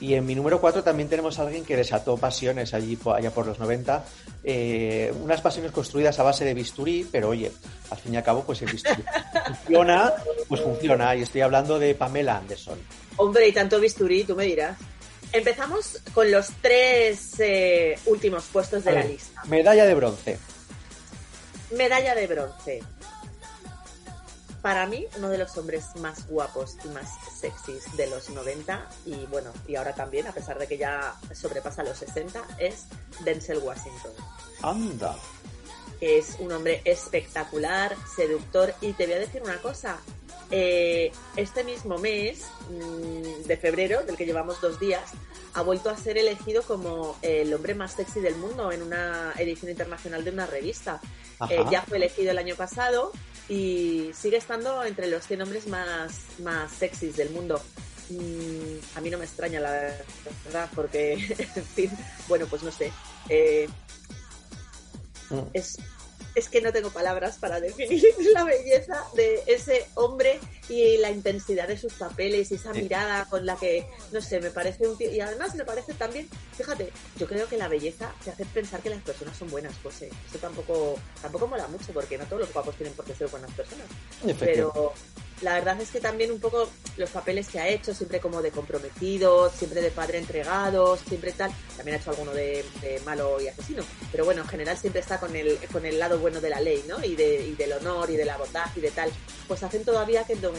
Y en mi número 4 también tenemos a alguien que desató pasiones allí allá por los 90. eh, unas pasiones construidas a base de bisturí, pero oye, al fin y al cabo, pues el bisturí <laughs> funciona, pues funciona. Y estoy hablando de Pamela Anderson. Hombre, y tanto bisturí, tú me dirás. Empezamos con los tres eh, últimos puestos de la lista. Medalla de bronce. Medalla de bronce. Para mí, uno de los hombres más guapos y más sexys de los 90 y bueno, y ahora también, a pesar de que ya sobrepasa los 60, es Denzel Washington. Anda. Es un hombre espectacular, seductor y te voy a decir una cosa. eh, este mismo mes mm, de febrero, del que llevamos dos días, ha vuelto a ser elegido como el hombre más sexy del mundo en una edición internacional de una revista. Eh, ya fue elegido el año pasado y sigue estando entre los 100 hombres más, más sexys del mundo. Mm, a mí no me extraña la verdad, porque, <laughs> en fin, bueno, pues no sé. Eh, Mm. es, es que no tengo palabras para definir <laughs> la belleza de ese hombre y la intensidad de sus papeles y esa Sí. mirada con la que, no sé, me parece un tío. Y además me parece también, fíjate, yo creo que la belleza te hace pensar que las personas son buenas, José. Eso tampoco, tampoco mola mucho porque no todos los guapos tienen por qué ser buenas personas. Pero la verdad es que también un poco los papeles que ha hecho, siempre como de comprometido, siempre de padre entregado, siempre tal. También ha hecho alguno de, de malo y asesino. Pero bueno, en general siempre está con el, con el lado bueno de la ley, ¿no? Y, de, y del honor y de la bondad y de tal. Pues hacen todavía que lo,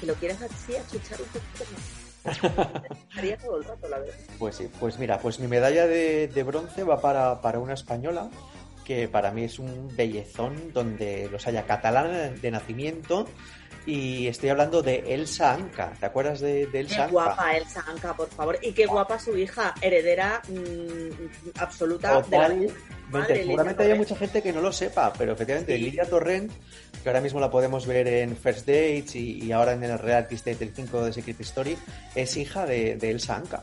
que lo quieras así achuchar un poquito más. <laughs> Estaría todo el rato, la verdad. Pues sí, pues mira, pues mi medalla de, de bronce va para, para una española que para mí es un bellezón donde los haya catalana de nacimiento y estoy hablando de Elsa Anca. ¿Te acuerdas de, de Qué Elsa Anca? guapa Elsa Anca, por favor. Y qué guapa su hija, heredera mm, absoluta de la. Madre, Seguramente haya mucha gente que no lo sepa, pero efectivamente Sí. Lidia Torrent, que ahora mismo la podemos ver en First Dates y, y ahora en el Reality State del 5 de Secret Story, es hija de, de Elsa Anca.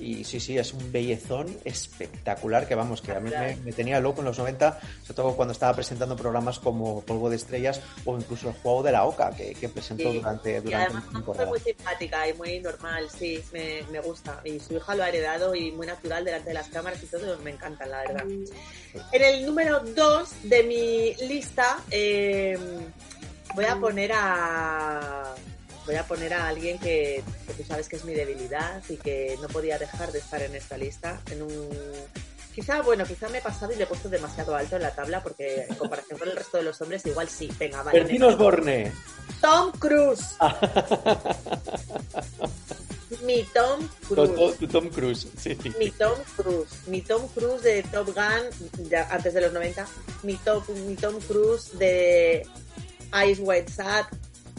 Y sí, sí, es un bellezón espectacular que vamos, que a mí me, me tenía loco en los 90, sobre todo cuando estaba presentando programas como Polvo de Estrellas o incluso el Juego de la Oca, que, que presentó Sí. durante, Y durante además una mujer temporada. muy simpática y muy normal, sí, me, me gusta. Y su hija lo ha heredado y muy natural delante de las cámaras y todo, me encantan, la verdad. En el número 2 de mi lista, eh, voy a poner a voy a poner a alguien que, que, tú sabes que es mi debilidad y que no podía dejar de estar en esta lista. En un quizá, bueno, quizá me he pasado y le he puesto demasiado alto en la tabla porque en comparación con el resto de los hombres igual sí, venga, vale. Bertín Osborne. Tom Cruise. mi Tom Cruise. Tu, Tom Cruise, sí. Mi Tom Cruise. Mi Tom Cruise de Top Gun, ya antes de los 90. Mi, top, mi Tom Cruise de Ice White Sat,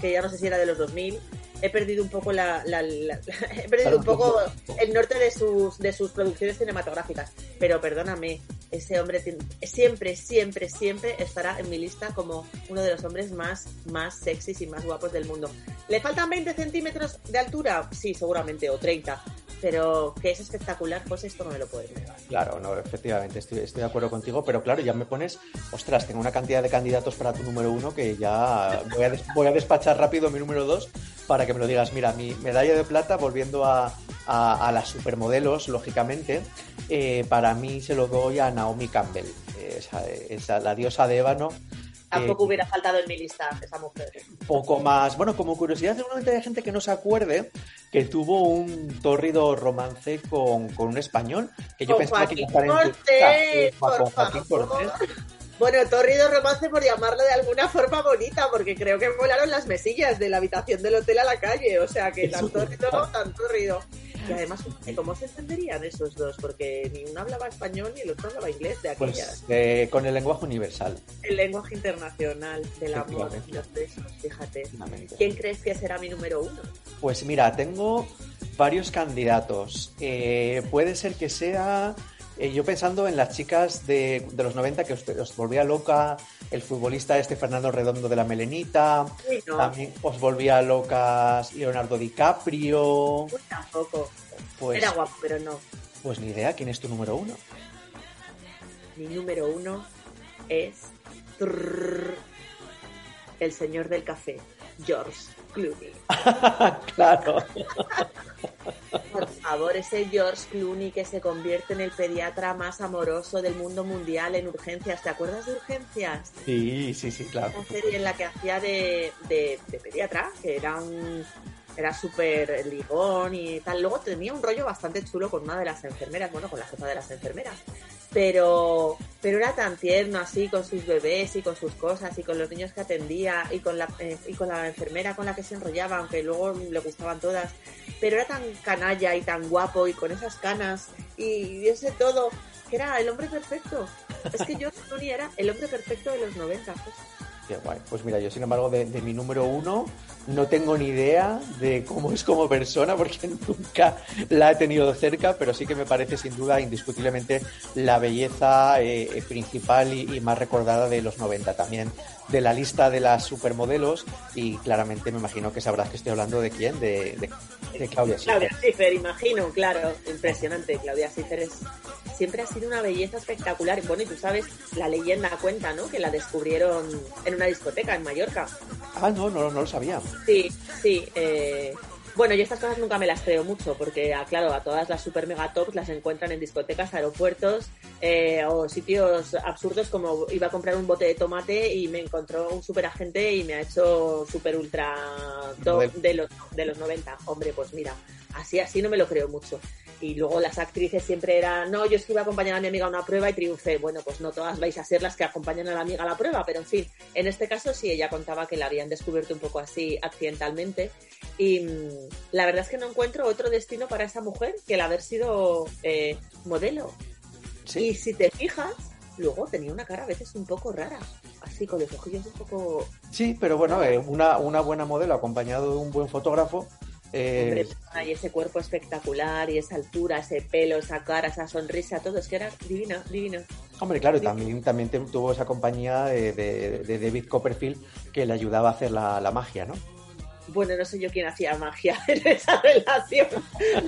que ya no sé si era de los 2000 he perdido un poco la, <laughs> he perdido un poco el norte de sus de sus producciones cinematográficas. Pero perdóname ese hombre siempre siempre siempre estará en mi lista como uno de los hombres más más sexys y más guapos del mundo. Le faltan 20 centímetros de altura sí seguramente o 30 pero que es espectacular, pues esto no me lo puedes negar. Claro, no, efectivamente, estoy, estoy de acuerdo contigo, pero claro, ya me pones, ostras, tengo una cantidad de candidatos para tu número uno que ya voy a, voy a despachar rápido mi número dos para que me lo digas. Mira, mi medalla de plata, volviendo a, a, las supermodelos, lógicamente, eh, para mí se lo doy a Naomi Campbell, esa, la diosa de ébano Tampoco hubiera faltado en mi lista esa mujer. Poco más. Bueno, como curiosidad, seguramente hay gente que no se acuerde que tuvo un tórrido romance con, con un español, que yo pensaba que iba a estar en con Joaquín Cortés. Bueno, torrido romance por llamarlo de alguna forma bonita, porque creo que volaron las mesillas de la habitación del hotel a la calle, o sea que tan torrido, tan torrido. Y además, ¿cómo se entenderían esos dos? Porque ni uno hablaba español ni el otro hablaba inglés de pues, aquellas. Pues, con el lenguaje universal. El lenguaje internacional del amor y los besos, fíjate. ¿Quién crees que será mi número uno? Pues mira, tengo varios candidatos. Eh, puede ser que sea eh, yo pensando en las chicas de, los 90 que os, volvía loca, el futbolista este Fernando Redondo de la Melenita, también os volvía locas Leonardo DiCaprio. Pues tampoco. Pues, Era guapo, pero no. Pues ni idea, ¿quién es tu número uno? Mi número uno es el señor del café, George Clooney. <laughs> claro. Por favor, ese George Clooney que se convierte en el pediatra más amoroso del mundo mundial en urgencias. ¿Te acuerdas de urgencias? Sí, sí, sí, claro. Una serie en la que hacía de, de, de pediatra, que era un era súper ligón y tal. Luego tenía un rollo bastante chulo con una de las enfermeras, bueno, con la jefa de las enfermeras. Pero, pero era tan tierno así con sus bebés y con sus cosas y con los niños que atendía y con la, eh, y con la enfermera con la que se enrollaba, aunque luego le gustaban todas. Pero era tan canalla y tan guapo y con esas canas y ese todo, que era el hombre perfecto. Es que yo Tony era el hombre perfecto de los 90. Pues. Qué guay. Pues mira, yo sin embargo de, mi número uno no tengo ni idea de cómo es como persona porque <laughs> nunca la he tenido cerca, pero sí que me parece sin duda indiscutiblemente la belleza eh, principal y, y, más recordada de los 90 también de la lista de las supermodelos y claramente me imagino que sabrás que estoy hablando de quién, de, de, Claudia Schiffer. Claudia Schiffer, imagino, claro, impresionante. Claudia Schiffer es, siempre ha sido una belleza espectacular. Bueno, y tú sabes, la leyenda cuenta, ¿no? Que la descubrieron en una discoteca en Mallorca. Ah, no, no, no lo sabía. Sí, sí. Eh, bueno, yo estas cosas nunca me las creo mucho, porque, ah, claro, a todas las super mega tops las encuentran en discotecas, aeropuertos eh, o sitios absurdos como iba a comprar un bote de tomate y me encontró un super agente y me ha hecho super ultra top de los, de los 90. Hombre, pues mira, así, así no me lo creo mucho. Y luego las actrices siempre eran, no, yo es que iba a acompañar a mi amiga a una prueba y triunfé. Bueno, pues no todas vais a ser las que acompañan a la amiga a la prueba, pero en fin, en este caso sí, ella contaba que la habían descubierto un poco así accidentalmente. Y mm, la verdad es que no encuentro otro destino para esa mujer que el haber sido eh, modelo. Y si te fijas, luego tenía una cara a veces un poco rara, así con los ojillos un poco... Sí, pero bueno, eh, una, una buena modelo acompañado de un buen fotógrafo eh, y ese cuerpo espectacular, y esa altura, ese pelo, esa cara, esa sonrisa, todo, es que era divina, divina. Hombre, claro, también, también tuvo esa compañía de, David Copperfield que le ayudaba a hacer la, magia, ¿no? Bueno, no sé yo quién hacía magia <laughs> en esa relación.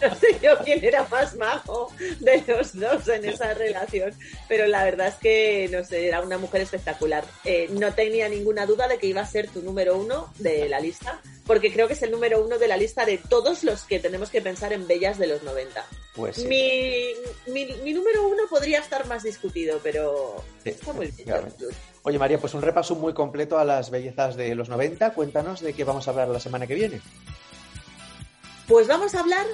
No sé yo quién era más majo de los dos en esa relación. Pero la verdad es que, no sé, era una mujer espectacular. Eh, no tenía ninguna duda de que iba a ser tu número uno de la lista porque creo que es el número uno de la lista de todos los que tenemos que pensar en bellas de los 90. Pues sí. mi, mi, mi número uno podría estar más discutido, pero Sí, está muy bien. Oye, María, pues un repaso muy completo a las bellezas de los 90. Cuéntanos de qué vamos a hablar la semana que viene. Pues vamos a hablar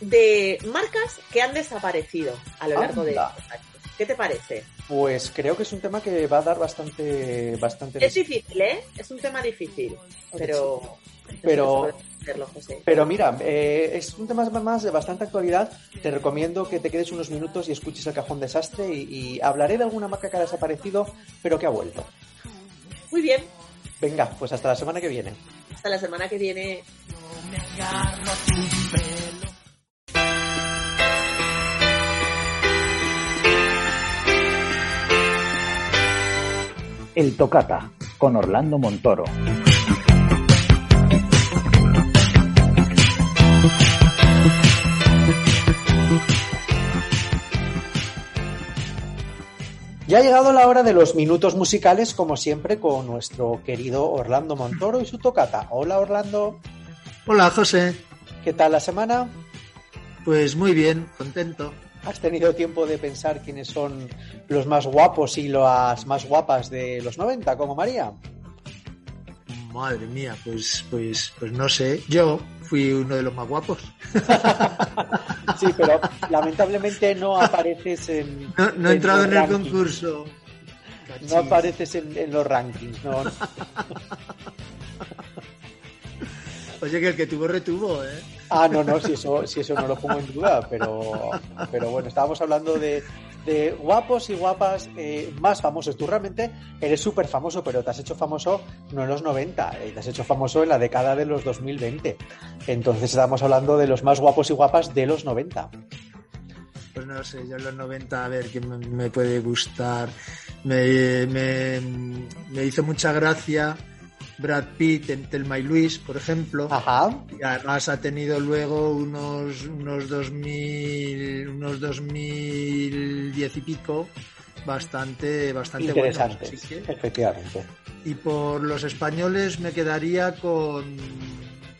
de marcas que han desaparecido a lo largo de estos años. ¿Qué te parece? Pues creo que es un tema que va a dar bastante, bastante. Es difícil, ¿eh? Es un tema difícil, pero... Pero- hacerlo, José. Pero mira, eh, es un tema más de bastante actualidad. Te recomiendo que te quedes unos minutos y escuches el cajón desastre y, y hablaré de alguna marca que ha desaparecido, pero que ha vuelto. Muy bien, Venga, pues hasta la semana que viene. hasta la semana que viene. El Tocata, con Orlando Montoro. Ya ha llegado la hora de los minutos musicales, como siempre, con nuestro querido Orlando Montoro y su tocata. Hola Orlando, Hola, José. ¿qué tal la semana? Pues muy bien, contento. ¿Has tenido tiempo de pensar quiénes son los más guapos y las más guapas de los 90, como María? Madre mía, pues, pues, pues no sé. Yo fui uno de los más guapos. <laughs> Sí, pero lamentablemente no apareces en. No, no he en entrado en el concurso. No apareces en, en los rankings, no. <laughs> Oye, que el que tuvo retuvo, ¿eh? Ah, no, no, si eso, si eso no lo pongo en duda, pero, pero bueno, estábamos hablando de, de guapos y guapas eh, más famosos. Tú realmente eres súper famoso, pero te has hecho famoso no en los 90, eh, te has hecho famoso en la década de los 2020. Entonces estábamos hablando de los más guapos y guapas de los 90. Pues no sé, yo en los 90, a ver, ¿qué me, me puede gustar? Me, me, me hizo mucha gracia Brad Pitt en Telma y Luis, por ejemplo. Ajá. Y además ha tenido luego unos, unos 2000, unos 2010 y pico bastante, bastante Interesante, buenos. así que- efectivamente. Y por los españoles me quedaría con,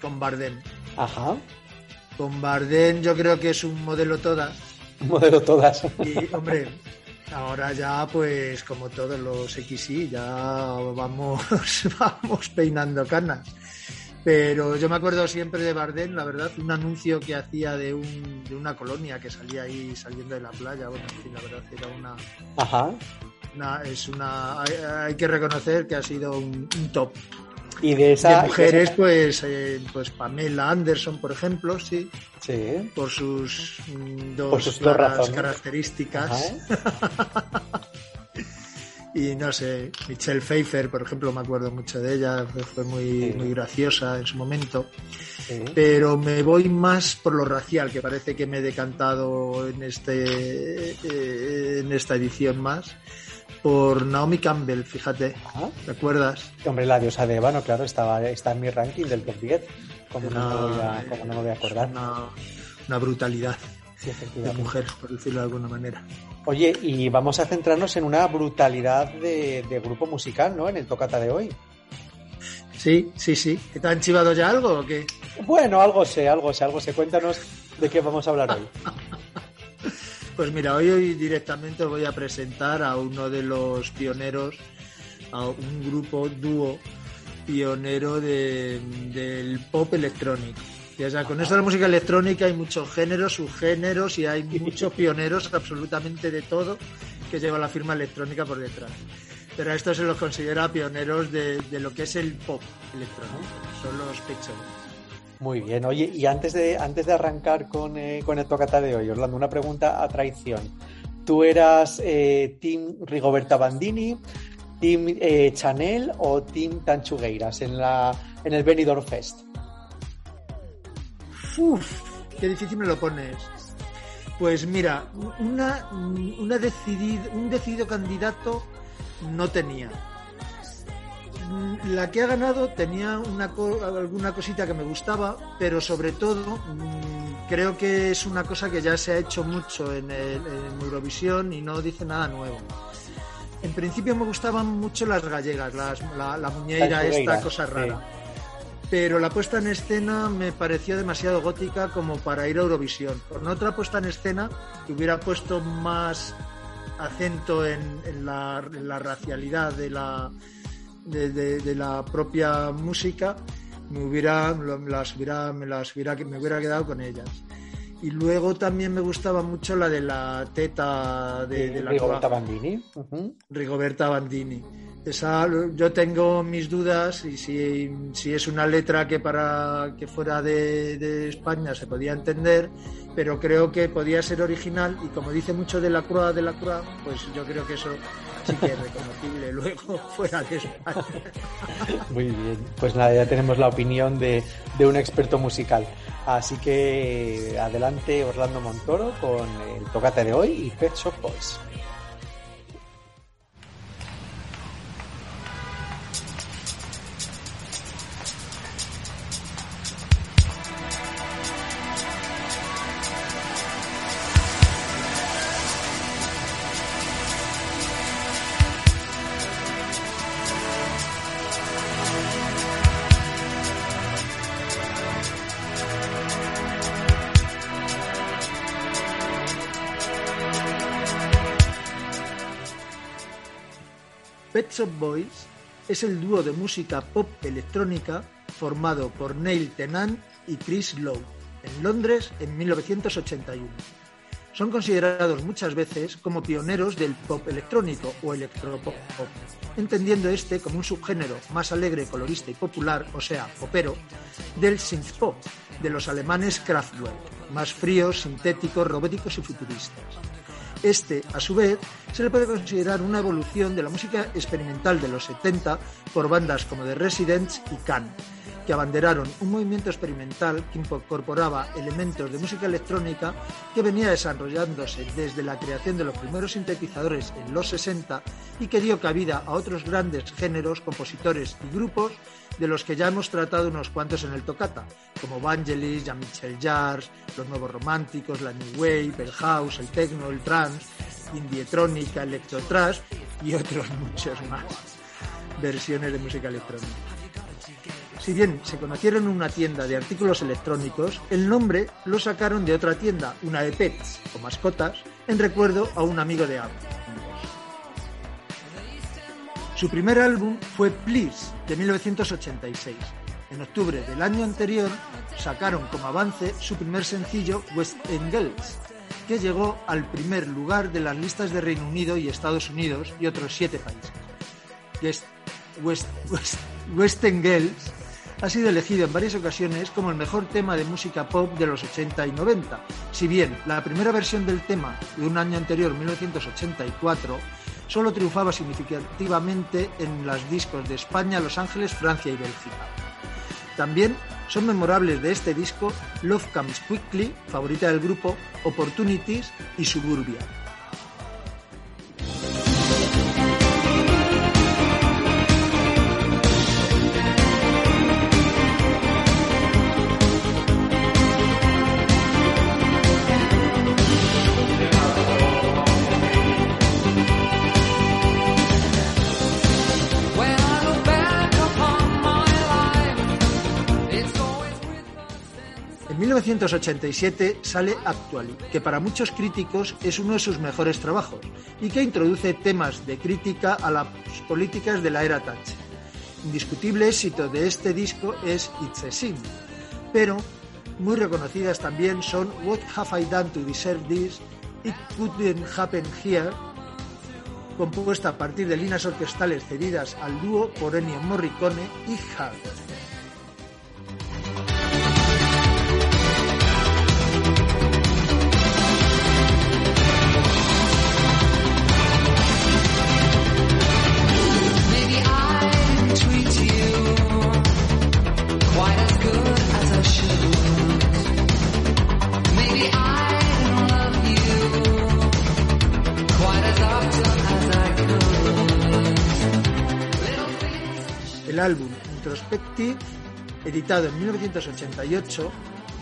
con Bardem. Ajá. Con Bardem yo creo que es un modelo todas. Modelo todas. <laughs> Y, hombre, ahora ya, pues, como todos los XY, ya vamos, <laughs> vamos peinando canas. Pero yo me acuerdo siempre de Bardem, la verdad, un anuncio que hacía de, un, de una colonia que salía ahí saliendo de la playa. Bueno, en fin, la verdad era una, Ajá. una- es una, hay, hay que reconocer que ha sido un, un top. Y de esa. de mujeres, esa- pues, eh, pues Pamela Anderson, por ejemplo, sí. Sí. Por sus mm, dos, Por sus dos razones. <laughs> y no sé, Michelle Pfeiffer, por ejemplo, me acuerdo mucho de ella, fue- muy, muy graciosa en su momento. Sí. Pero me voy más por lo racial, que parece que me he decantado en, este, eh, en esta edición más. Por Naomi Campbell, fíjate. ¿Te acuerdas? Hombre, la diosa de Ébano, claro, estaba, está en mi ranking del top 10. Como no, me voy a, como no me voy a acordar. Una, una brutalidad Sí, de mujer, por decirlo de alguna manera. Oye, y vamos a centrarnos en una brutalidad de, de grupo musical, ¿no? En el tocata de hoy. Sí, sí, sí. ¿Que ¿Te han chivado ya algo o qué? Bueno, algo sé, algo sé, algo sé. Cuéntanos de qué vamos a hablar hoy. <laughs> Pues mira, hoy, hoy directamente os voy a presentar a uno de los pioneros, a un grupo dúo pionero de- del pop electrónico. Con esto de la música electrónica hay muchos géneros, subgéneros y hay muchos pioneros absolutamente de todo que lleva la firma electrónica por detrás. Pero a estos se los considera pioneros de, lo que es el pop electrónico. Son los Pixel. Muy bien, oye, y antes de, antes de arrancar con, eh, con el tocata de hoy, Orlando, una pregunta a traición. ¿Tú eras eh, Team Rigoberta Bandini, Team eh, Chanel o Team Tanchugueiras en, la, en el Benidorm Fest? Uf, qué difícil me lo pones. Pues mira, una, una decidid- un decidido candidato no tenía. La que ha ganado tenía una co- alguna cosita que me gustaba, pero sobre todo mm, creo que es una cosa que ya se ha hecho mucho en, el- en Eurovisión y no dice nada nuevo. En principio me gustaban mucho las gallegas, las- la, la muñeira, esta cosa sí. Pero la puesta en escena me pareció demasiado gótica como para ir a Eurovisión. Con otra puesta en escena que hubiera puesto más acento en, la, racialidad de la, de, la propia música, me hubiera, las hubiera, me las hubiera, me hubiera quedado con ellas. Y luego también me gustaba mucho la de la teta de, la Rigoberta Bandini. Rigoberta Bandini. Esa, yo tengo mis dudas y si, si, es una letra que para que fuera de, de, España se podía entender, pero creo que podía ser original y como dice mucho de la Croix de la Croix, pues yo creo que eso sí que es reconocible <laughs> luego fuera de España. Muy bien, pues nada, ya tenemos la opinión de, de un experto musical. Así que adelante Orlando Montoro con el tocate de hoy y Pet Shop Boys. Shop Boys es el dúo de música pop electrónica formado por Neil Tennant y Chris Lowe en Londres en 1981. Son considerados muchas veces como pioneros del pop electrónico o electropop, entendiendo este como un subgénero más alegre, colorista y popular, o sea, popero, del synthpop de los alemanes Kraftwerk, más fríos, sintéticos, robóticos y futuristas. Este, a su vez, se le puede considerar una evolución de la música experimental de los 70 por bandas como The Residents y Can, que abanderaron un movimiento experimental que incorporaba elementos de música electrónica que venía desarrollándose desde la creación de los primeros sintetizadores en los 60 y que dio cabida a otros grandes géneros, compositores y grupos de los que ya hemos tratado unos cuantos en el Tocata, como Vangelis, Jean-Michel Jarre, Los Nuevos Románticos, la New Wave, el House, el Techno, el Trance, Indietrónica, Electrotrash y otros <laughs> muchos más versiones de música electrónica. Si bien se conocieron en una tienda de artículos electrónicos, el nombre lo sacaron de otra tienda, una de pets o mascotas, en recuerdo a un amigo de ambos. Su primer álbum fue Please, de 1986. En octubre del año anterior sacaron como avance su primer sencillo West End Girls, que llegó al primer lugar de las listas de Reino Unido y Estados Unidos y otros siete países. West, West, Girls ha sido elegido en varias ocasiones como el mejor tema de música pop de los 80 y 90. Si bien la primera versión del tema de un año anterior, 1984, solo triunfaba significativamente en los discos de España, Los Ángeles, Francia y Bélgica. También son memorables de este disco Love Comes Quickly, favorita del grupo, Opportunities y Suburbia. En 1987 sale Actually, que para muchos críticos es uno de sus mejores trabajos y que introduce temas de crítica a las políticas de la era Thatcher. Indiscutible éxito de este disco es It's a Sin, pero muy reconocidas también son What Have I Done to Deserve This, It Couldn't Happen Here, compuesta a partir de líneas orquestales cedidas al dúo por Ennio Morricone y Hart. El álbum Introspective, editado en 1988,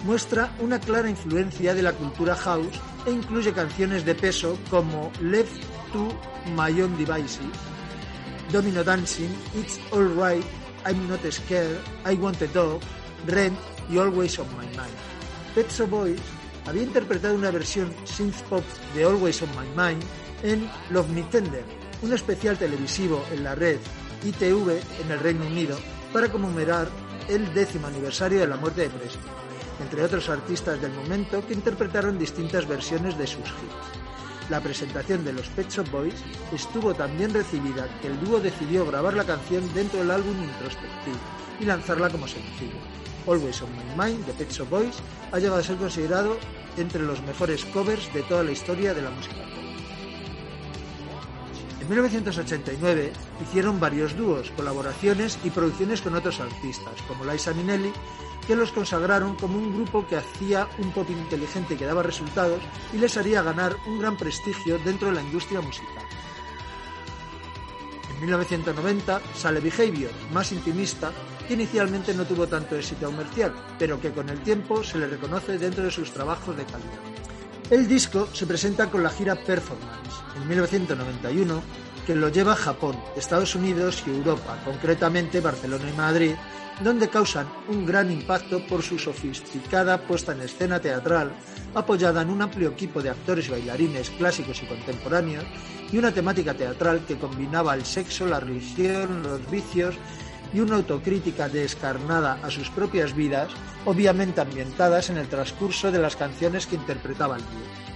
muestra una clara influencia de la cultura house e incluye canciones de peso como Left to My Own Devices, Domino Dancing, It's Alright I'm Not Scared, I Want a Dog, Rent y Always on My Mind. Pet Shop Boys había interpretado una versión synth pop de Always on My Mind en Love Me Tender, un especial televisivo en la red ITV en el Reino Unido para conmemorar el décimo aniversario de la muerte de Presley, entre otros artistas del momento que interpretaron distintas versiones de sus hits. La presentación de los Pet Shop Boys estuvo tan bien recibida que el dúo decidió grabar la canción dentro del álbum Introspective y lanzarla como sencillo. Always on My Mind de Pet Shop Boys ha llegado a ser considerado entre los mejores covers de toda la historia de la música. En 1989 hicieron varios dúos, colaboraciones y producciones con otros artistas, como Liza Minnelli, que los consagraron como un grupo que hacía un pop inteligente que daba resultados y les haría ganar un gran prestigio dentro de la industria musical. En 1990 sale Behavior, más intimista, que inicialmente no tuvo tanto éxito comercial, pero que con el tiempo se le reconoce dentro de sus trabajos de calidad. El disco se presenta con la gira Performance en 1991, que lo lleva a Japón, Estados Unidos y Europa, concretamente Barcelona y Madrid, donde causan un gran impacto por su sofisticada puesta en escena teatral, apoyada en un amplio equipo de actores y bailarines clásicos y contemporáneos, y una temática teatral que combinaba el sexo, la religión, los vicios y una autocrítica descarnada a sus propias vidas, obviamente ambientadas en el transcurso de las canciones que interpretaba el dúo.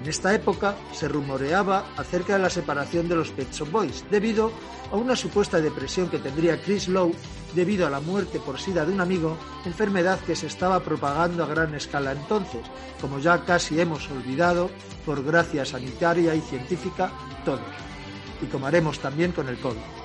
En esta época se rumoreaba acerca de la separación de los Pet Shop Boys debido a una supuesta depresión que tendría Chris Lowe debido a la muerte por sida de un amigo, enfermedad que se estaba propagando a gran escala entonces, como ya casi hemos olvidado, por gracia sanitaria y científica, todos, y como haremos también con el COVID.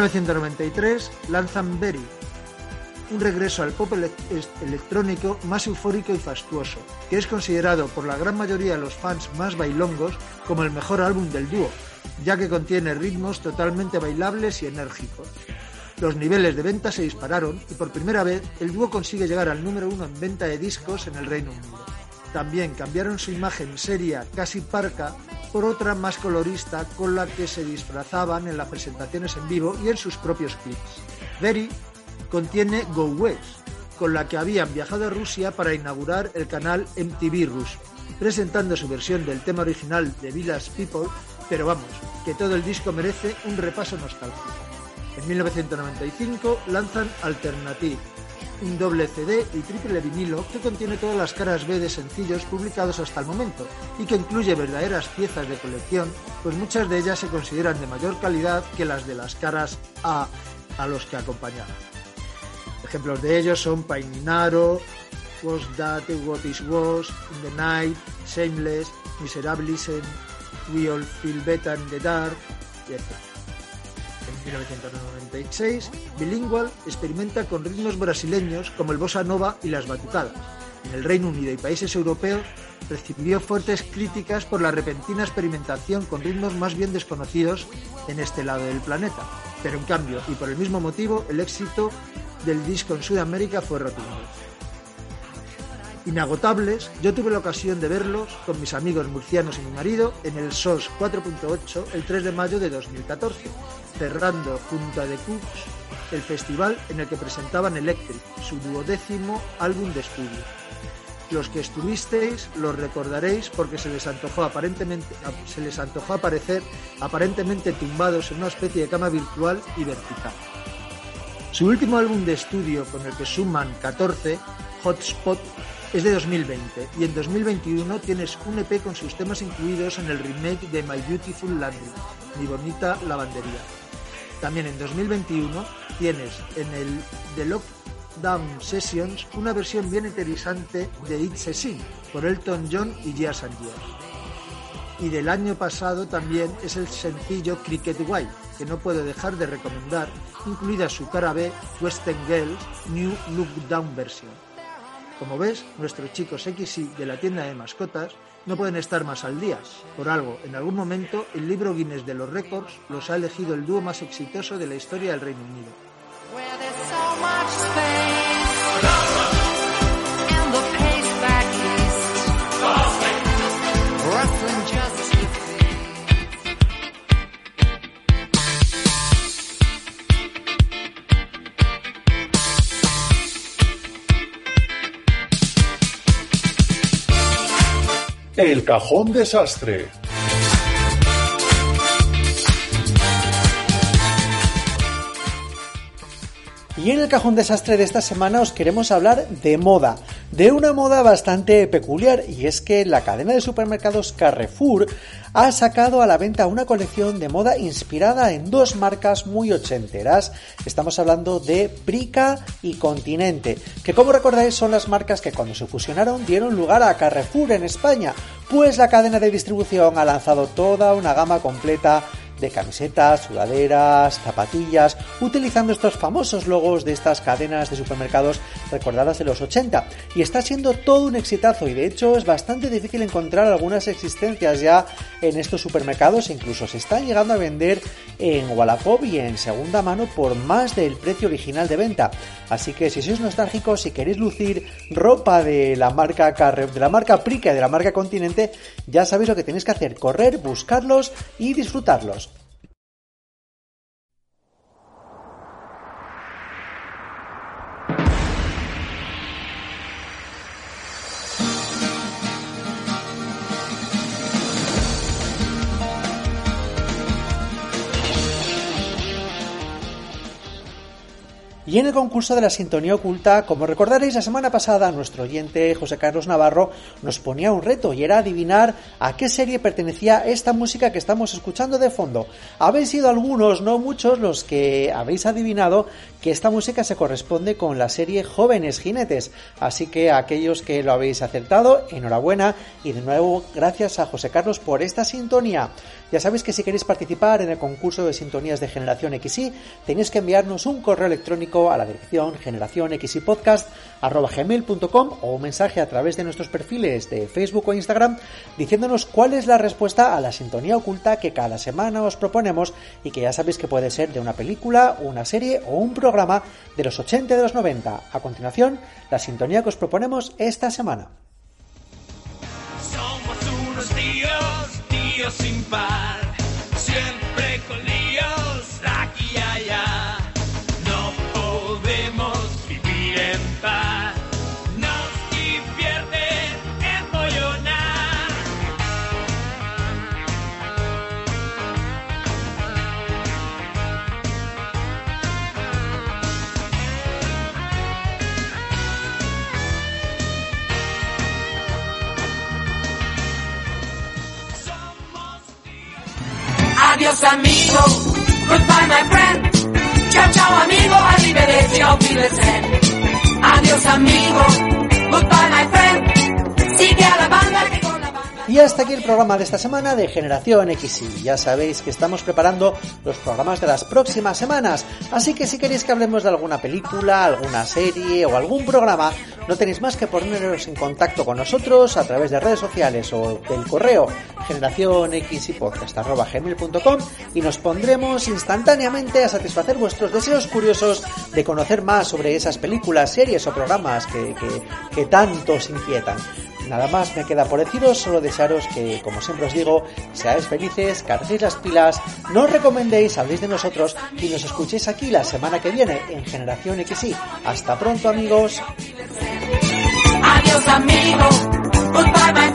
1993 lanzan Berry, un regreso al pop electrónico más eufórico y fastuoso, que es considerado por la gran mayoría de los fans más bailongos como el mejor álbum del dúo, ya que contiene ritmos totalmente bailables y enérgicos. Los niveles de venta se dispararon y por primera vez el dúo consigue llegar al número uno en venta de discos en el Reino Unido. También cambiaron su imagen seria, casi parca, por otra más colorista con la que se disfrazaban en las presentaciones en vivo y en sus propios clips. Very contiene Go West, con la que habían viajado a Rusia para inaugurar el canal MTV ruso, presentando su versión del tema original de Village People, pero vamos, que todo el disco merece un repaso nostálgico. En 1995 lanzan Alternative, un doble CD y triple vinilo que contiene todas las caras B de sencillos publicados hasta el momento y que incluye verdaderas piezas de colección, pues muchas de ellas se consideran de mayor calidad que las de las caras A a los que acompañaban. Ejemplos de ellos son Paininaro, Was That What Is Was, In the Night, Shameless, Miserabilism, We All Feel Better in the Dark, etc. En 1996, Bilingual experimenta con ritmos brasileños como el bossa nova y las batucadas. En el Reino Unido y países europeos recibió fuertes críticas por la repentina experimentación con ritmos más bien desconocidos en este lado del planeta. Pero en cambio, y por el mismo motivo, el éxito del disco en Sudamérica fue rotundo. Inagotables, yo tuve la ocasión de verlos con mis amigos murcianos y mi marido en el SOS 4.8 el 3 de mayo de 2014, cerrando junto a The Cooks el festival en el que presentaban Electric, su duodécimo álbum de estudio. Los que estuvisteis los recordaréis porque se les antojó aparentemente se les antojó aparecer aparentemente tumbados en una especie de cama virtual y vertical. Su último álbum de estudio con el que suman 14, Hotspot, es de 2020 y en 2021 tienes un EP con sus temas incluidos en el remake de My Beautiful Landing, Mi Bonita Lavandería. También en 2021 tienes en el The Lockdown Sessions una versión bien interesante de It's a Sin por Elton John y and Years. Y del año pasado también es el sencillo Cricket White, que no puedo dejar de recomendar, incluida su cara B, Western Girls New Lookdown Version. Como ves, nuestros chicos XY de la tienda de mascotas no pueden estar más al día. Por algo, en algún momento, el libro Guinness de los récords los ha elegido el dúo más exitoso de la historia del Reino Unido. Cajón desastre. Y en el cajón desastre de esta semana os queremos hablar de moda, de una moda bastante peculiar y es que la cadena de supermercados Carrefour ha sacado a la venta una colección de moda inspirada en dos marcas muy ochenteras. Estamos hablando de Prica y Continente, que como recordáis son las marcas que cuando se fusionaron dieron lugar a Carrefour en España, pues la cadena de distribución ha lanzado toda una gama completa de camisetas, sudaderas, zapatillas, utilizando estos famosos logos de estas cadenas de supermercados recordadas de los 80. Y está siendo todo un exitazo y de hecho es bastante difícil encontrar algunas existencias ya en estos supermercados e incluso se están llegando a vender en Wallapop y en segunda mano por más del precio original de venta. Así que si sois nostálgicos, si queréis lucir ropa de la marca Carre, de la marca Prica y de la marca Continente, ya sabéis lo que tenéis que hacer, correr, buscarlos y disfrutarlos. Y en el concurso de la sintonía oculta, como recordaréis la semana pasada, nuestro oyente José Carlos Navarro nos ponía un reto y era adivinar a qué serie pertenecía esta música que estamos escuchando de fondo. Habéis sido algunos, no muchos, los que habéis adivinado que esta música se corresponde con la serie Jóvenes Jinetes. Así que a aquellos que lo habéis acertado, enhorabuena y de nuevo gracias a José Carlos por esta sintonía. Ya sabéis que si queréis participar en el concurso de sintonías de Generación XY, tenéis que enviarnos un correo electrónico a la dirección generacionxypodcast.com o un mensaje a través de nuestros perfiles de Facebook o Instagram diciéndonos cuál es la respuesta a la sintonía oculta que cada semana os proponemos y que ya sabéis que puede ser de una película, una serie o un programa de los 80 y de los 90. A continuación, la sintonía que os proponemos esta semana. Tíos sin par, siempre con líos aquí y allá. Adiós amigo, goodbye my friend. Ciao ciao amigo, arrivederci, auf Wiedersehen. Adiós amigo, goodbye my friend. Sigue a la banda que. Y hasta aquí el programa de esta semana de Generación XY. Ya sabéis que estamos preparando los programas de las próximas semanas, así que si queréis que hablemos de alguna película, alguna serie o algún programa, no tenéis más que poneros en contacto con nosotros a través de redes sociales o del correo generacionxypodcast.com y nos pondremos instantáneamente a satisfacer vuestros deseos curiosos de conocer más sobre esas películas, series o programas que, que, que tanto os inquietan nada más me queda por deciros, solo desearos que, como siempre os digo, seáis felices, carguéis las pilas, no os recomendéis, habléis de nosotros y nos escuchéis aquí la semana que viene en Generación XY. Hasta pronto amigos. Adiós amigos, goodbye my